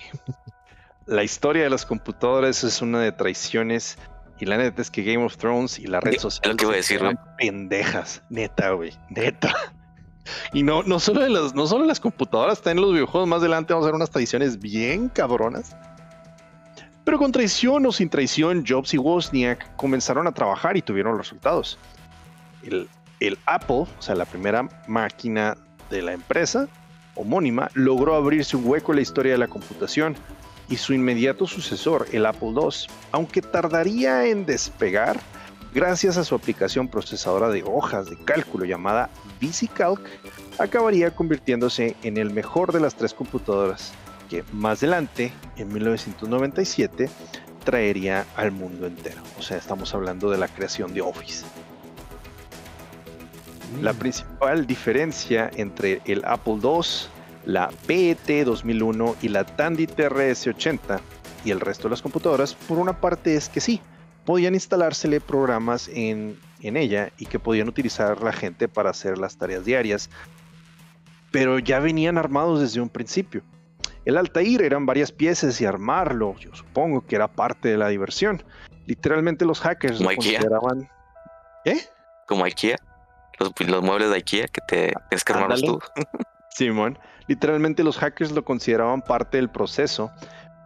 A: La historia de las computadoras es una de traiciones. Y la neta es que Game of Thrones y la red social.
C: Lo que voy a decir,
A: Pendejas. Neta, güey. Neta. Y no, no solo de las, no solo las computadoras, también los videojuegos. Más adelante vamos a ver unas tradiciones bien cabronas. Pero con traición o sin traición, Jobs y Wozniak comenzaron a trabajar y tuvieron resultados. El, el Apple, o sea, la primera máquina de la empresa homónima, logró abrirse un hueco en la historia de la computación y su inmediato sucesor, el Apple II, aunque tardaría en despegar, gracias a su aplicación procesadora de hojas de cálculo llamada VisiCalc, acabaría convirtiéndose en el mejor de las tres computadoras que más adelante, en 1997, traería al mundo entero. O sea, estamos hablando de la creación de Office. La principal diferencia entre el Apple II, la PET 2001 y la Tandy TRS-80 y el resto de las computadoras, por una parte es que sí, podían instalársele programas en, en ella y que podían utilizar la gente para hacer las tareas diarias, pero ya venían armados desde un principio. El Altair eran varias piezas y armarlo, yo supongo que era parte de la diversión. Literalmente los hackers
C: lo consideraban.
A: ¿Eh?
C: Como IKEA. Los, muebles de IKEA que te tienes que armarlos tú.
A: Simón. Literalmente los hackers lo consideraban parte del proceso.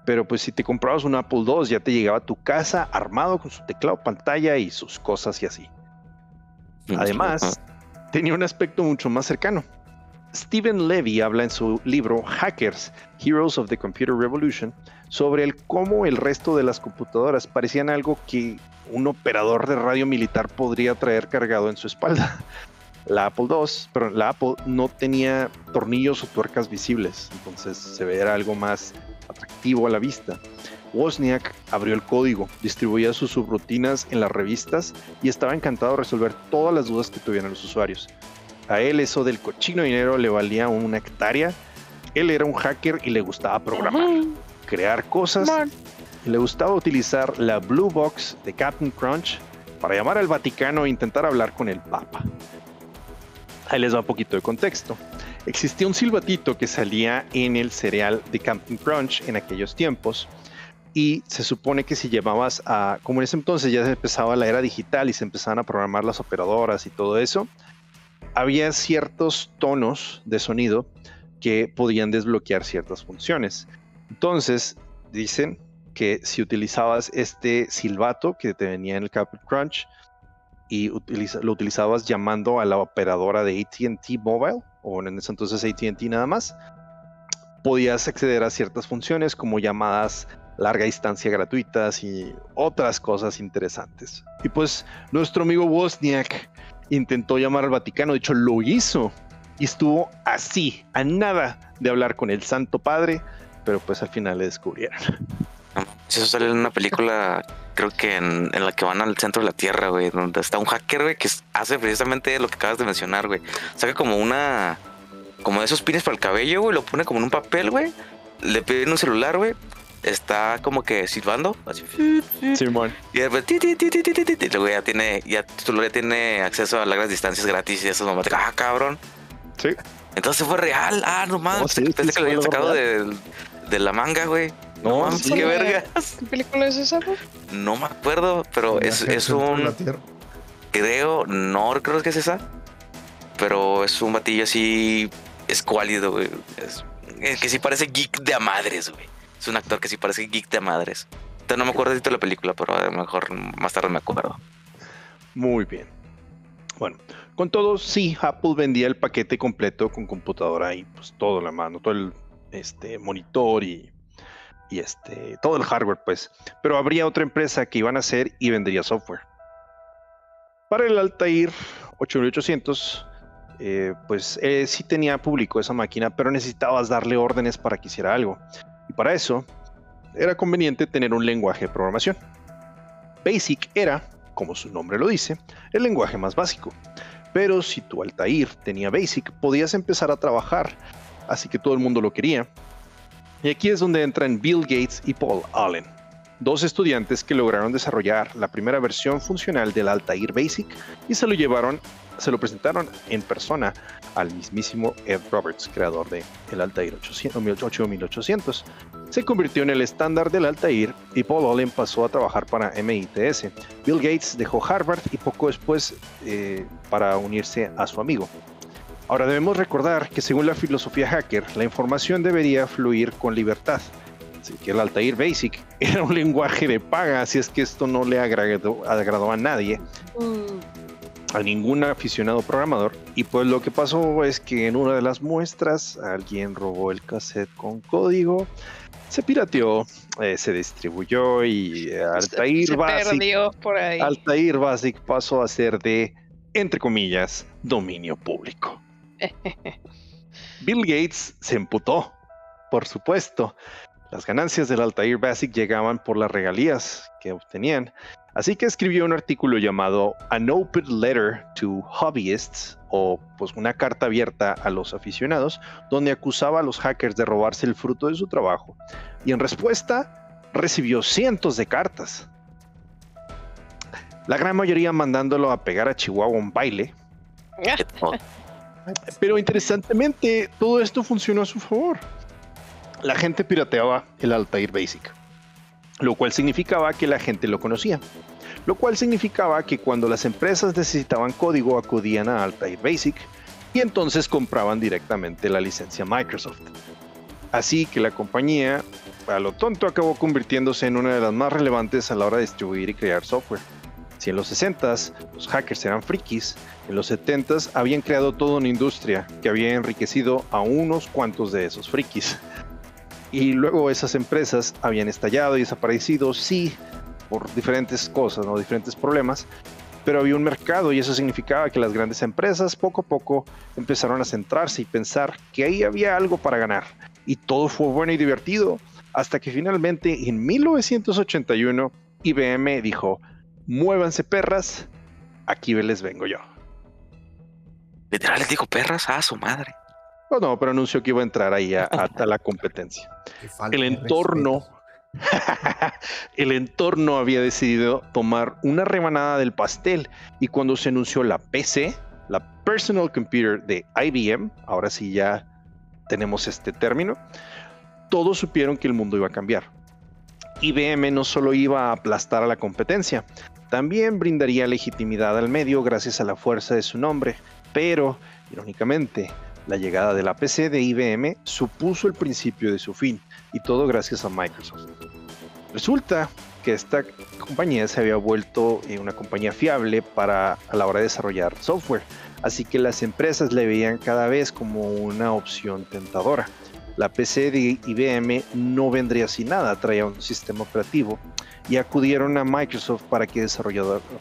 A: Pero pues si te comprabas un Apple II ya te llegaba a tu casa armado con su teclado, pantalla y sus cosas y así. Además, tenía un aspecto mucho más cercano. Stephen Levy habla en su libro Hackers, Heroes of the Computer Revolution sobre el cómo el resto de las computadoras parecían algo que un operador de radio militar podría traer cargado en su espalda. La Apple II, pero la Apple no tenía tornillos o tuercas visibles, entonces se veía algo más atractivo a la vista. Wozniak abrió el código, distribuía sus subrutinas en las revistas y estaba encantado de resolver todas las dudas que tuvieran los usuarios. A él eso del cochino dinero le valía una hectárea. Él era un hacker y le gustaba programar, crear cosas. Le gustaba utilizar la Blue Box de Captain Crunch para llamar al Vaticano e intentar hablar con el Papa. Ahí les da un poquito de contexto. Existía un silbatito que salía en el cereal de Captain Crunch en aquellos tiempos y se supone que si llamabas a, como en ese entonces ya se empezaba la era digital y se empezaban a programar las operadoras y todo eso, había ciertos tonos de sonido que podían desbloquear ciertas funciones. Entonces, dicen que si utilizabas este silbato que te venía en el Captain Crunch, y lo utilizabas llamando a la operadora de ATT Mobile, o en ese entonces ATT nada más, podías acceder a ciertas funciones como llamadas larga distancia gratuitas y otras cosas interesantes. Y pues nuestro amigo Wozniak intentó llamar al Vaticano, de hecho lo hizo, y estuvo así, a nada de hablar con el Santo Padre, pero pues al final le descubrieron.
C: Eso sale en una película, creo que en, la que van al centro de la Tierra, güey, donde está un hacker, güey, que hace precisamente lo que acabas de mencionar, güey. Saca como una, como de esos pines para el cabello, güey, lo pone como en un papel, güey. Le piden un celular, güey. Está como que silbando, así.
A: Simón.
C: y después, luego ya tiene, ya tu ya tiene acceso a largas distancias gratis y eso nomás, ah, cabrón.
A: Sí.
C: Entonces fue real. Ah, no mames. pensé que lo habían sacado de, de la manga, güey. No, no qué vergas.
B: ¿Qué película es esa, güey?
C: No me acuerdo, pero es, es un. Creo, no creo que es esa. Pero es un batillo así escuálido, güey. Es, que sí parece geek de a madres, güey. Es un actor que sí parece geek de a madres. Entonces no me acuerdo de la película, pero a lo mejor más tarde me acuerdo.
A: Muy bien. Bueno, con todo, sí, Apple vendía el paquete completo con computadora y pues todo la mano, todo el este, monitor y y este, todo el hardware, pues. Pero habría otra empresa que iban a hacer y vendría software. Para el Altair 8800, eh, pues eh, sí tenía público esa máquina, pero necesitabas darle órdenes para que hiciera algo. Y para eso era conveniente tener un lenguaje de programación. Basic era, como su nombre lo dice, el lenguaje más básico. Pero si tu Altair tenía Basic, podías empezar a trabajar, así que todo el mundo lo quería y aquí es donde entran Bill Gates y Paul Allen, dos estudiantes que lograron desarrollar la primera versión funcional del Altair Basic y se lo llevaron, se lo presentaron en persona al mismísimo Ed Roberts, creador de Altair 8800. Se convirtió en el estándar del Altair y Paul Allen pasó a trabajar para MITS. Bill Gates dejó Harvard y poco después eh, para unirse a su amigo. Ahora debemos recordar que según la filosofía hacker, la información debería fluir con libertad. Así que el Altair Basic era un lenguaje de paga, así es que esto no le agradó, agradó a nadie, mm. a ningún aficionado programador. Y pues lo que pasó es que en una de las muestras alguien robó el cassette con código, se pirateó, eh, se distribuyó y eh, Altair Basic, Altair Basic pasó a ser de, entre comillas, dominio público. Bill Gates se emputó, por supuesto. Las ganancias del Altair Basic llegaban por las regalías que obtenían, así que escribió un artículo llamado An Open Letter to Hobbyists, o pues una carta abierta a los aficionados, donde acusaba a los hackers de robarse el fruto de su trabajo. Y en respuesta, recibió cientos de cartas. La gran mayoría mandándolo a pegar a Chihuahua un baile. Pero interesantemente, todo esto funcionó a su favor. La gente pirateaba el Altair Basic, lo cual significaba que la gente lo conocía. Lo cual significaba que cuando las empresas necesitaban código acudían a Altair Basic y entonces compraban directamente la licencia Microsoft. Así que la compañía, a lo tonto, acabó convirtiéndose en una de las más relevantes a la hora de distribuir y crear software. Si en los 60s los hackers eran frikis, en los 70s habían creado toda una industria que había enriquecido a unos cuantos de esos frikis. Y luego esas empresas habían estallado y desaparecido, sí, por diferentes cosas, ¿no? diferentes problemas, pero había un mercado y eso significaba que las grandes empresas poco a poco empezaron a centrarse y pensar que ahí había algo para ganar. Y todo fue bueno y divertido, hasta que finalmente en 1981 IBM dijo, muévanse perras, aquí les vengo yo.
C: Literal les dijo perras a su madre.
A: No, no, pero anunció que iba a entrar ahí a, la competencia. El entorno, el entorno había decidido tomar una rebanada del pastel y cuando se anunció la PC, la Personal Computer de IBM, ahora sí ya tenemos este término, todos supieron que el mundo iba a cambiar. IBM no solo iba a aplastar a la competencia, también brindaría legitimidad al medio gracias a la fuerza de su nombre, pero, irónicamente, la llegada de la PC de IBM supuso el principio de su fin, y todo gracias a Microsoft. Resulta que esta compañía se había vuelto eh, una compañía fiable para a la hora de desarrollar software, así que las empresas le veían cada vez como una opción tentadora. La PC de IBM no vendría sin nada, traía un sistema operativo y acudieron a Microsoft para que,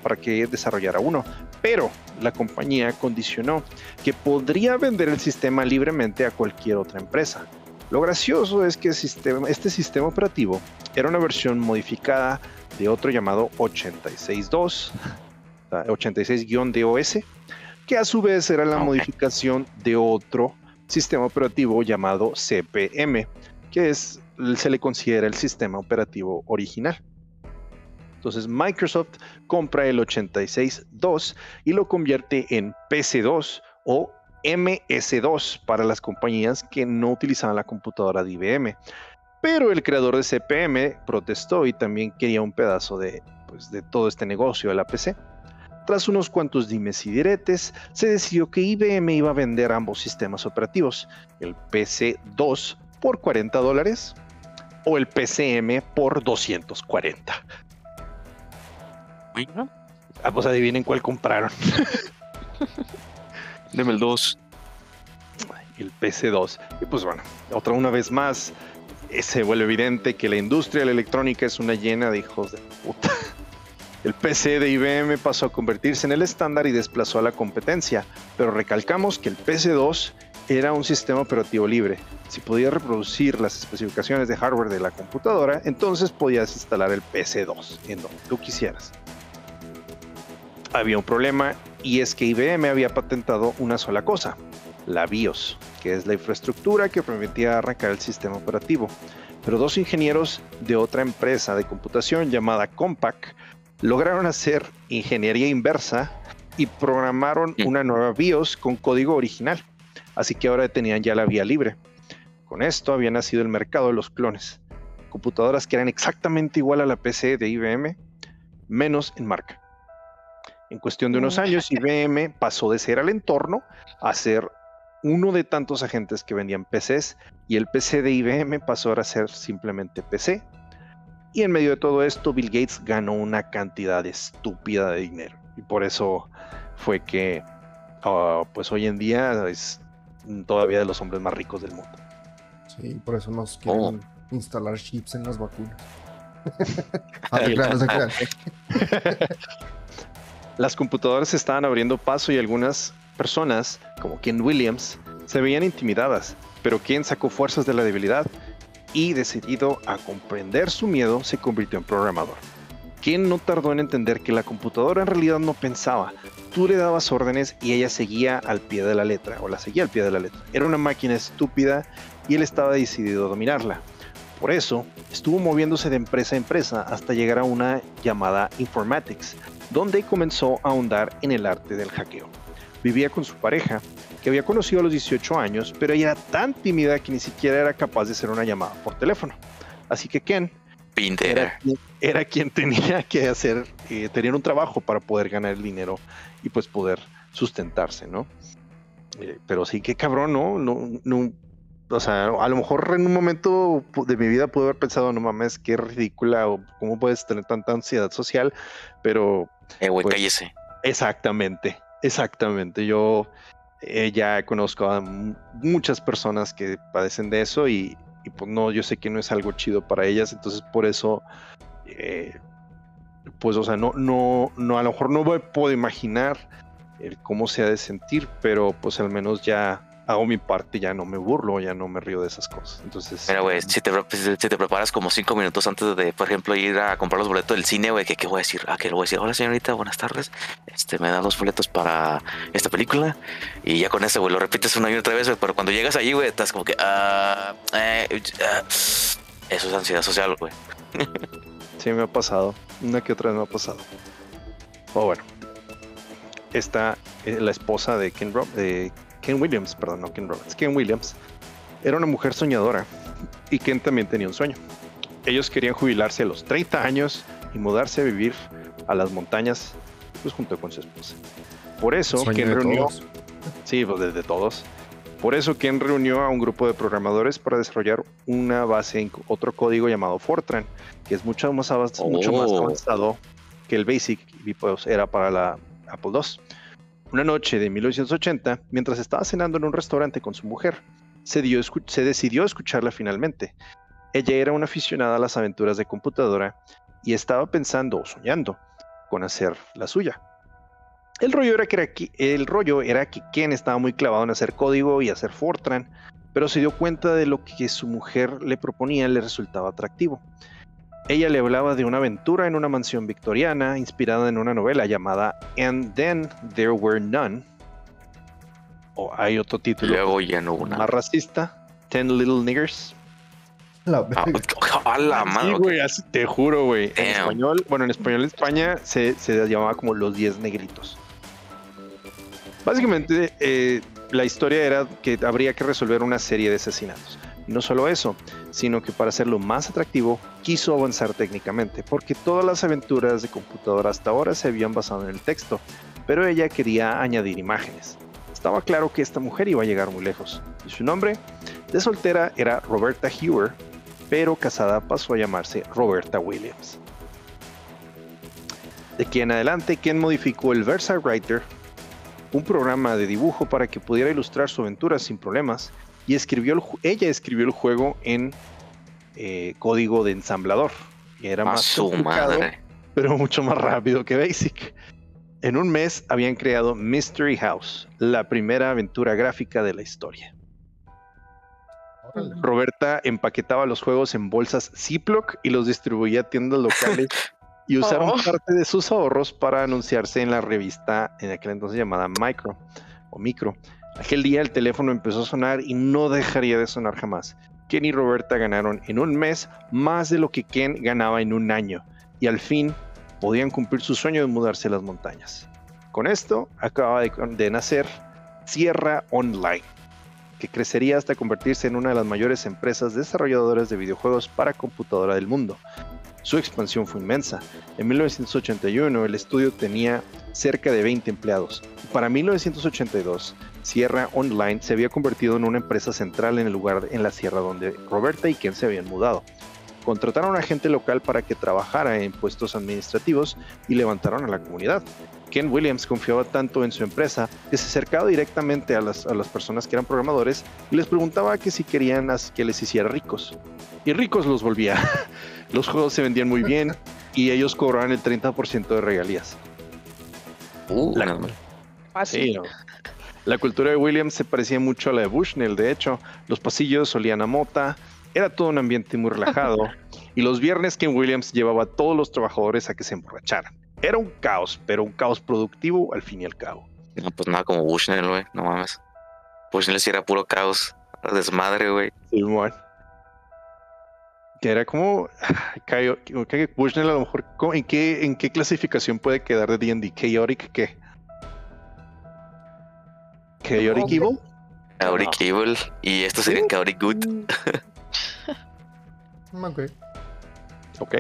A: para que desarrollara uno. Pero la compañía condicionó que podría vender el sistema libremente a cualquier otra empresa. Lo gracioso es que este sistema operativo era una versión modificada de otro llamado 86.2, 86-DOS, que a su vez era la modificación de otro sistema operativo llamado CPM, que es, se le considera el sistema operativo original. Entonces Microsoft compra el 86.2 y lo convierte en PC2 o MS2 para las compañías que no utilizaban la computadora de IBM. Pero el creador de CPM protestó y también quería un pedazo de, pues, de todo este negocio de la PC. Tras unos cuantos dimes y diretes, se decidió que IBM iba a vender ambos sistemas operativos, el PC2 por 40 dólares o el PCM por 240. Ah, pues adivinen cuál compraron.
C: Deme el 2.
A: El PC2. Y pues bueno, otra una vez más, eh, se vuelve evidente que la industria de la electrónica es una llena de hijos de puta. El PC de IBM pasó a convertirse en el estándar y desplazó a la competencia, pero recalcamos que el PC2 era un sistema operativo libre. Si podías reproducir las especificaciones de hardware de la computadora, entonces podías instalar el PC2 en donde tú quisieras había un problema y es que IBM había patentado una sola cosa, la BIOS, que es la infraestructura que permitía arrancar el sistema operativo. Pero dos ingenieros de otra empresa de computación llamada Compaq lograron hacer ingeniería inversa y programaron mm. una nueva BIOS con código original. Así que ahora tenían ya la vía libre. Con esto había nacido el mercado de los clones. Computadoras que eran exactamente igual a la PC de IBM, menos en marca. En cuestión de unos años, IBM pasó de ser al entorno a ser uno de tantos agentes que vendían PCs y el PC de IBM pasó a ser simplemente PC. Y en medio de todo esto, Bill Gates ganó una cantidad estúpida de dinero. Y por eso fue que, ah, pues hoy en día es todavía de los hombres más ricos del mundo.
D: Sí, por eso nos quieren oh. instalar chips en las vacunas.
A: Las computadoras estaban abriendo paso y algunas personas, como Ken Williams, se veían intimidadas, pero Ken sacó fuerzas de la debilidad y decidido a comprender su miedo, se convirtió en programador. Ken no tardó en entender que la computadora en realidad no pensaba, tú le dabas órdenes y ella seguía al pie de la letra, o la seguía al pie de la letra. Era una máquina estúpida y él estaba decidido a dominarla. Por eso, estuvo moviéndose de empresa a empresa hasta llegar a una llamada Informatics, donde comenzó a ahondar en el arte del hackeo. Vivía con su pareja, que había conocido a los 18 años, pero ella era tan tímida que ni siquiera era capaz de hacer una llamada por teléfono. Así que Ken era, quien tenía que hacer, eh, tener un trabajo para poder ganar el dinero y pues poder sustentarse, ¿no? Eh, pero sí, qué cabrón, ¿no? No, no o sea, a lo mejor en un momento de mi vida pude haber pensado, no mames, qué ridícula o cómo puedes tener tanta ansiedad social, pero...
C: Eh, güey, pues, cállese.
A: Exactamente, exactamente. Yo eh, ya conozco a muchas personas que padecen de eso y, pues no, yo sé que no es algo chido para ellas, entonces por eso, eh, pues o sea, no, no, no, a lo mejor no puedo imaginar el cómo se ha de sentir, pero pues al menos ya hago mi parte, ya no me burlo, ya no me río de esas cosas. Entonces.
C: Mira, güey, si te, si te preparas como cinco minutos antes de, por ejemplo, ir a comprar los boletos del cine, güey, ¿qué, voy a decir? Ah, que le voy a decir, hola señorita, buenas tardes. Este, me da los boletos para esta película. Y ya con eso, güey, lo repites una y otra vez, pero cuando llegas allí, güey, estás como que, ah, eh, ah". eso es ansiedad social, güey.
A: sí, me ha pasado. Una que otra vez me ha pasado. O bueno. Está eh, la esposa de Ken, Rob, de Ken Williams, perdón, no Ken Roberts, Ken Williams, era una mujer soñadora y Ken también tenía un sueño. Ellos querían jubilarse a los 30 años y mudarse a vivir a las montañas, pues junto con su esposa. Por eso Ken reunió, sí, pues desde todos. Por eso Ken reunió a un grupo de programadores para desarrollar una base en otro código llamado Fortran, que es mucho más, mucho más oh. avanzado que el Basic y pues era para la Apple II. Una noche de 1980, mientras estaba cenando en un restaurante con su mujer, se, decidió escucharla finalmente. Ella era una aficionada a las aventuras de computadora y estaba pensando o soñando con hacer la suya. El rollo, era que el rollo era que Ken estaba muy clavado en hacer código y hacer Fortran, pero se dio cuenta de lo que su mujer le proponía le resultaba atractivo. Ella le hablaba de una aventura en una mansión victoriana inspirada en una novela llamada And Then There Were None. O hay otro título
C: Luego ya no una.
A: más racista, Ten Little Niggers.
C: La, ah, la
A: sí, güey, te juro, güey. En español, bueno, en español en España se, se llamaba como Los Diez Negritos. Básicamente, eh, la historia era que habría que resolver una serie de asesinatos. No solo eso, sino que para hacerlo más atractivo, quiso avanzar técnicamente, porque todas las aventuras de computadora hasta ahora se habían basado en el texto, pero ella quería añadir imágenes. Estaba claro que esta mujer iba a llegar muy lejos, y su nombre de soltera era Roberta Hewer, pero casada pasó a llamarse Roberta Williams. De aquí en adelante, quien modificó el Versa Writer, un programa de dibujo para que pudiera ilustrar su aventura sin problemas, y escribió ella escribió el juego en eh, código de ensamblador. Y era más
C: su madre.
A: pero mucho más rápido que Basic. En un mes habían creado Mystery House, la primera aventura gráfica de la historia. Roberta empaquetaba los juegos en bolsas Ziploc y los distribuía a tiendas locales y usaron oh. parte de sus ahorros para anunciarse en la revista en aquel entonces llamada Micro o Micro. Aquel día el teléfono empezó a sonar y no dejaría de sonar jamás. Ken y Roberta ganaron en un mes más de lo que Ken ganaba en un año y al fin podían cumplir su sueño de mudarse a las montañas. Con esto acaba de, nacer Sierra Online, que crecería hasta convertirse en una de las mayores empresas desarrolladoras de videojuegos para computadora del mundo. Su expansión fue inmensa. En 1981 el estudio tenía cerca de 20 empleados. Para 1982 Sierra Online se había convertido en una empresa central en el lugar en la sierra donde Roberta y Ken se habían mudado. Contrataron a gente local para que trabajara en puestos administrativos y levantaron a la comunidad. Ken Williams confiaba tanto en su empresa que se acercaba directamente a las, personas que eran programadores y les preguntaba que si querían que les hiciera ricos. Y ricos los volvía. Los juegos se vendían muy bien y ellos cobraban el 30% de regalías.
C: Uh,
A: Fácil. La cultura de Williams se parecía mucho a la de Bushnell, de hecho, los pasillos olían a mota, era todo un ambiente muy relajado, y los viernes Ken Williams llevaba a todos los trabajadores a que se emborracharan. Era un caos, pero un caos productivo al fin y al cabo.
C: No, pues nada como Bushnell, güey, no mames. Bushnell sí era puro caos, desmadre, güey.
A: Sí, bueno. Que era como. Bushnell a lo mejor. ¿en qué, ¿En qué clasificación puede quedar de DD? ¿Chaotic qué? Chaotic Evil.
C: Chaotic Evil. Y esto sería Chaotic Good.
D: ok.
A: Ok,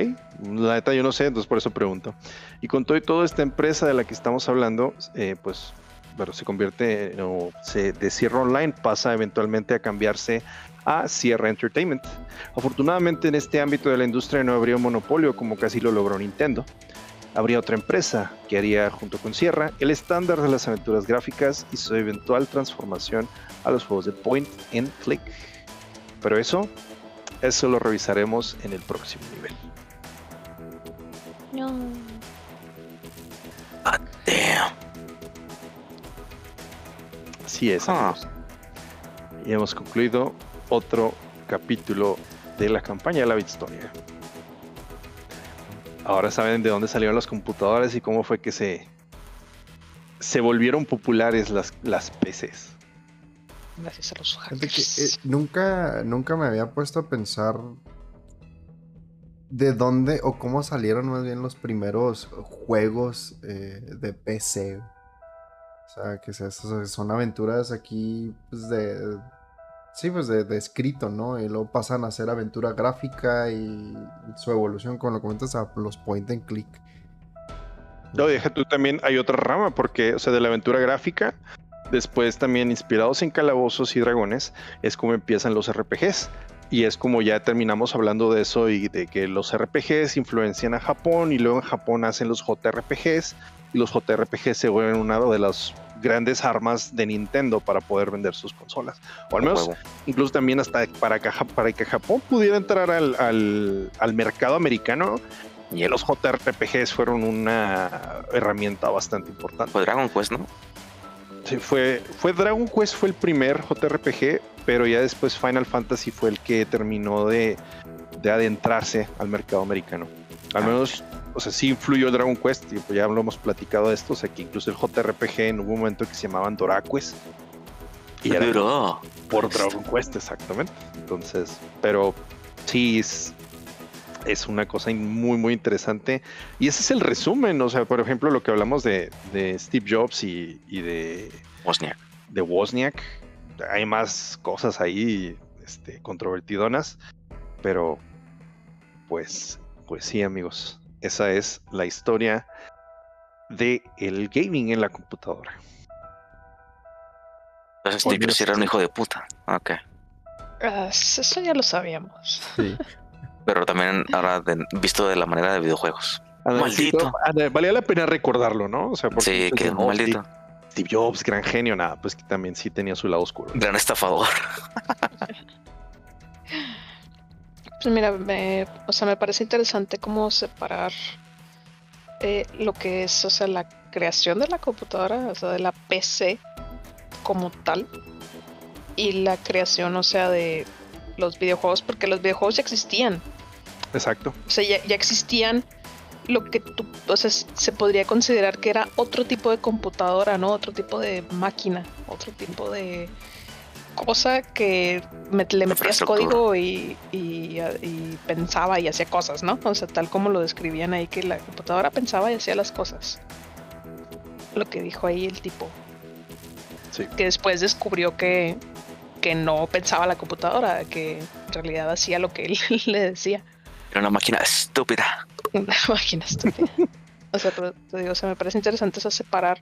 A: la neta yo no sé, entonces por eso pregunto. Y con todo y todo esta empresa de la que estamos hablando, eh, pues, bueno, se convierte o se de Sierra Online pasa eventualmente a cambiarse a Sierra Entertainment. Afortunadamente en este ámbito de la industria no habría un monopolio como casi lo logró Nintendo habría otra empresa que haría junto con Sierra el estándar de las aventuras gráficas y su eventual transformación a los juegos de point and click. Pero eso eso lo revisaremos en el próximo nivel.
B: No.
C: Ah, damn.
A: Así es.
C: Ah.
A: amigos. Y hemos concluido otro capítulo de la campaña de la Bitstoria. Ahora saben de dónde salieron las computadoras y cómo fue que se, se volvieron populares las, las PCs.
B: Gracias a los
D: que,
B: hackers.
D: eh, nunca, nunca me había puesto a pensar de dónde o cómo salieron más bien los primeros juegos eh, de PC. Sea, que se- so- son aventuras aquí pues, de... Sí, pues de, de escrito, ¿no? Y luego pasan a ser aventura gráfica y su evolución, como lo comentas, a los point and click.
A: No, deja tú también, hay otra rama, porque, o sea, de la aventura gráfica, después también inspirados en calabozos y dragones, es como empiezan los RPGs. Y es como ya terminamos hablando de eso y de que los RPGs influencian a Japón y luego en Japón hacen los JRPGs y los JRPGs se vuelven una de las grandes armas de Nintendo para poder vender sus consolas. O al menos incluso también hasta para que, para que Japón pudiera entrar al, al- al mercado americano, y los JRPGs fueron una herramienta bastante importante.
C: Fue Dragon Quest, ¿no?
A: Sí, fue, fue Dragon Quest fue el primer JRPG, pero ya después Final Fantasy fue el que terminó de, de adentrarse al mercado americano. Al
C: Ah,
A: menos, o sea, sí influyó Dragon Quest, y pues ya lo hemos platicado de esto, o sea, que incluso el JRPG en un momento que se llamaban Doraquest. Y era
C: Duró.
A: por Dragon Quest, exactamente. Entonces, pero sí es, es una cosa muy, muy interesante. Y ese es el resumen. O sea, por ejemplo, lo que hablamos de, de Steve Jobs y, y de,
C: Bosnia.
A: de Wozniak. Hay más cosas ahí este, controvertidonas. Pero, pues, pues sí, amigos. Esa es la historia de el gaming en la computadora.
C: Entonces Steve. Jobs era un hijo de puta. Ok.
B: Ah, eso ya lo sabíamos.
D: Sí.
C: Pero también ahora de- visto de la manera de videojuegos.
A: Ándale,
C: Maldito.
A: sí, ándale, valía la pena recordarlo, ¿no? O sea, porque
C: Sí,
A: dices,
C: que
A: no,
C: maldito.
A: Steve, Steve Jobs, gran genio, nada, pues que también sí tenía su lado oscuro.
C: Gran estafador.
B: Pues mira, me, o sea, me parece interesante cómo separar eh, lo que es, o sea, la creación de la computadora, o sea, de la PC como tal, y la creación, o sea, de los videojuegos, porque los videojuegos ya existían,
A: Exacto.
B: o sea, ya, ya existían lo que tú, o sea, se podría considerar que era otro tipo de computadora, ¿no? Otro tipo de máquina, otro tipo de cosa que me- le metías código y, y, y pensaba y hacía cosas, ¿no? O sea, tal como lo describían ahí, que la computadora pensaba y hacía las cosas. Lo que dijo ahí el tipo,
A: Sí.
B: que después descubrió que, que no pensaba la computadora, que en realidad hacía lo que él le decía.
C: Era una máquina estúpida.
B: Una máquina estúpida. o sea, te digo, o sea, me parece interesante eso separar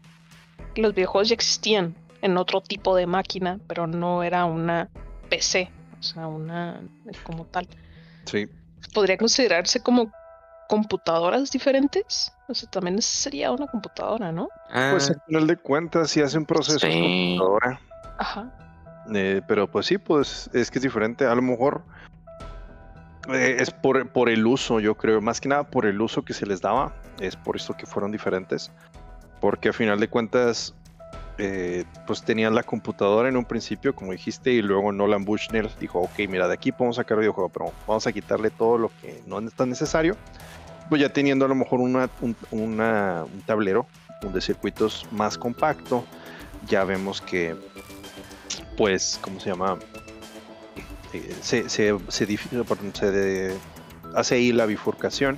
B: los videojuegos ya existían en otro tipo de máquina, pero no era una PC, o sea, una como tal.
A: Sí.
B: Podría considerarse como computadoras diferentes. O sea, también sería una computadora, ¿no?
A: Pues
C: Ah,
A: al final de cuentas sí hace un proceso
C: Sí.
A: computadora.
B: Ajá.
A: eh, pero pues sí, pues es que es diferente. A lo mejor eh, es por, por el uso, yo creo. Más que nada por el uso que se les daba. Es por eso que fueron diferentes. Porque a final de cuentas, eh, pues tenían la computadora en un principio, como dijiste, y luego Nolan Bushnell dijo, ok, mira, de aquí podemos sacar videojuego, pero vamos a quitarle todo lo que no es tan necesario. Pues ya teniendo a lo mejor un, una- un tablero de circuitos más compacto, ya vemos que, pues, ¿cómo se llama? Eh, se, hace ahí la bifurcación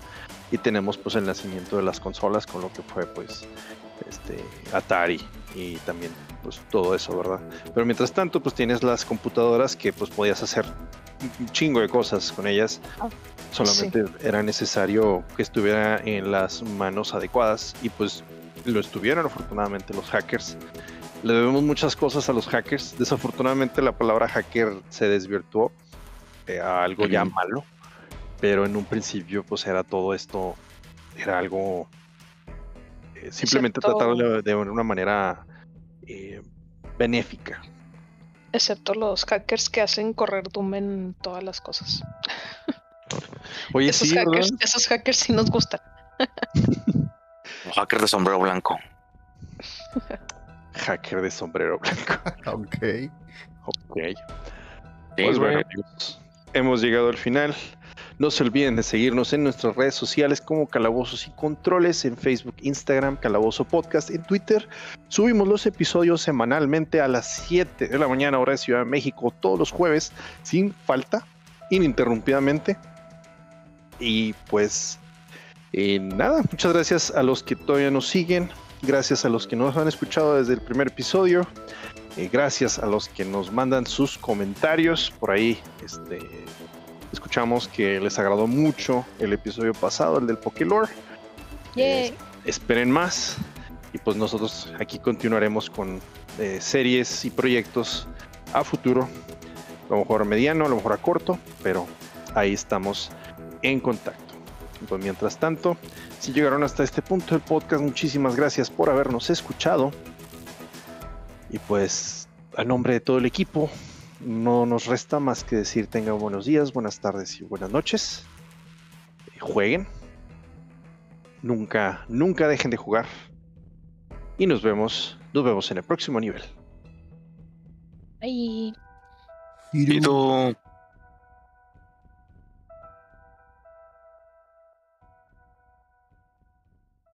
A: y tenemos pues el nacimiento de las consolas con lo que fue pues este Atari y también pues todo eso, ¿verdad? Pero mientras tanto pues tienes las computadoras que pues podías hacer un chingo de cosas con ellas.
B: Ah,
A: Solamente era necesario que estuviera en las manos adecuadas y pues lo estuvieron afortunadamente los hackers. Le debemos muchas cosas a los hackers. Desafortunadamente la palabra hacker se desvirtuó eh, a algo ya malo, pero en un principio pues era todo esto, era algo simplemente
B: Excepto-
A: tratarlo de, una manera eh, benéfica.
B: Excepto los hackers que hacen correr Doom en todas las cosas.
A: Oye,
B: esos
A: sí,
B: hackers, esos hackers sí nos gustan.
C: hacker de sombrero blanco.
A: Hacker de sombrero blanco.
D: ok.
A: Ok. pues bueno, amigos, hemos llegado al final. No se olviden de seguirnos en nuestras redes sociales como Calabozos y Controles, en Facebook, Instagram, Calabozo Podcast, en Twitter. Subimos los episodios semanalmente a las 7 de la mañana, hora de Ciudad de México, todos los jueves, sin falta, ininterrumpidamente. Y pues eh, nada, muchas gracias a los que todavía nos siguen, gracias a los que nos han escuchado desde el primer episodio. Eh, gracias a los que nos mandan sus comentarios por ahí. Este, Escuchamos que les agradó mucho el episodio pasado, el del Pokélore. Eh, esperen más. Y pues nosotros aquí continuaremos con eh, series y proyectos a futuro. A lo mejor a mediano, a lo mejor a corto, pero ahí estamos en contacto. Pues mientras tanto, si llegaron hasta este punto del podcast, muchísimas gracias por habernos escuchado. Y pues, a nombre de todo el equipo, no nos resta más que decir tengan buenos días, buenas tardes y buenas noches. Jueguen. Nunca, nunca dejen de jugar. Y nos vemos, nos vemos en el próximo nivel.
B: Bye.
C: Y tú.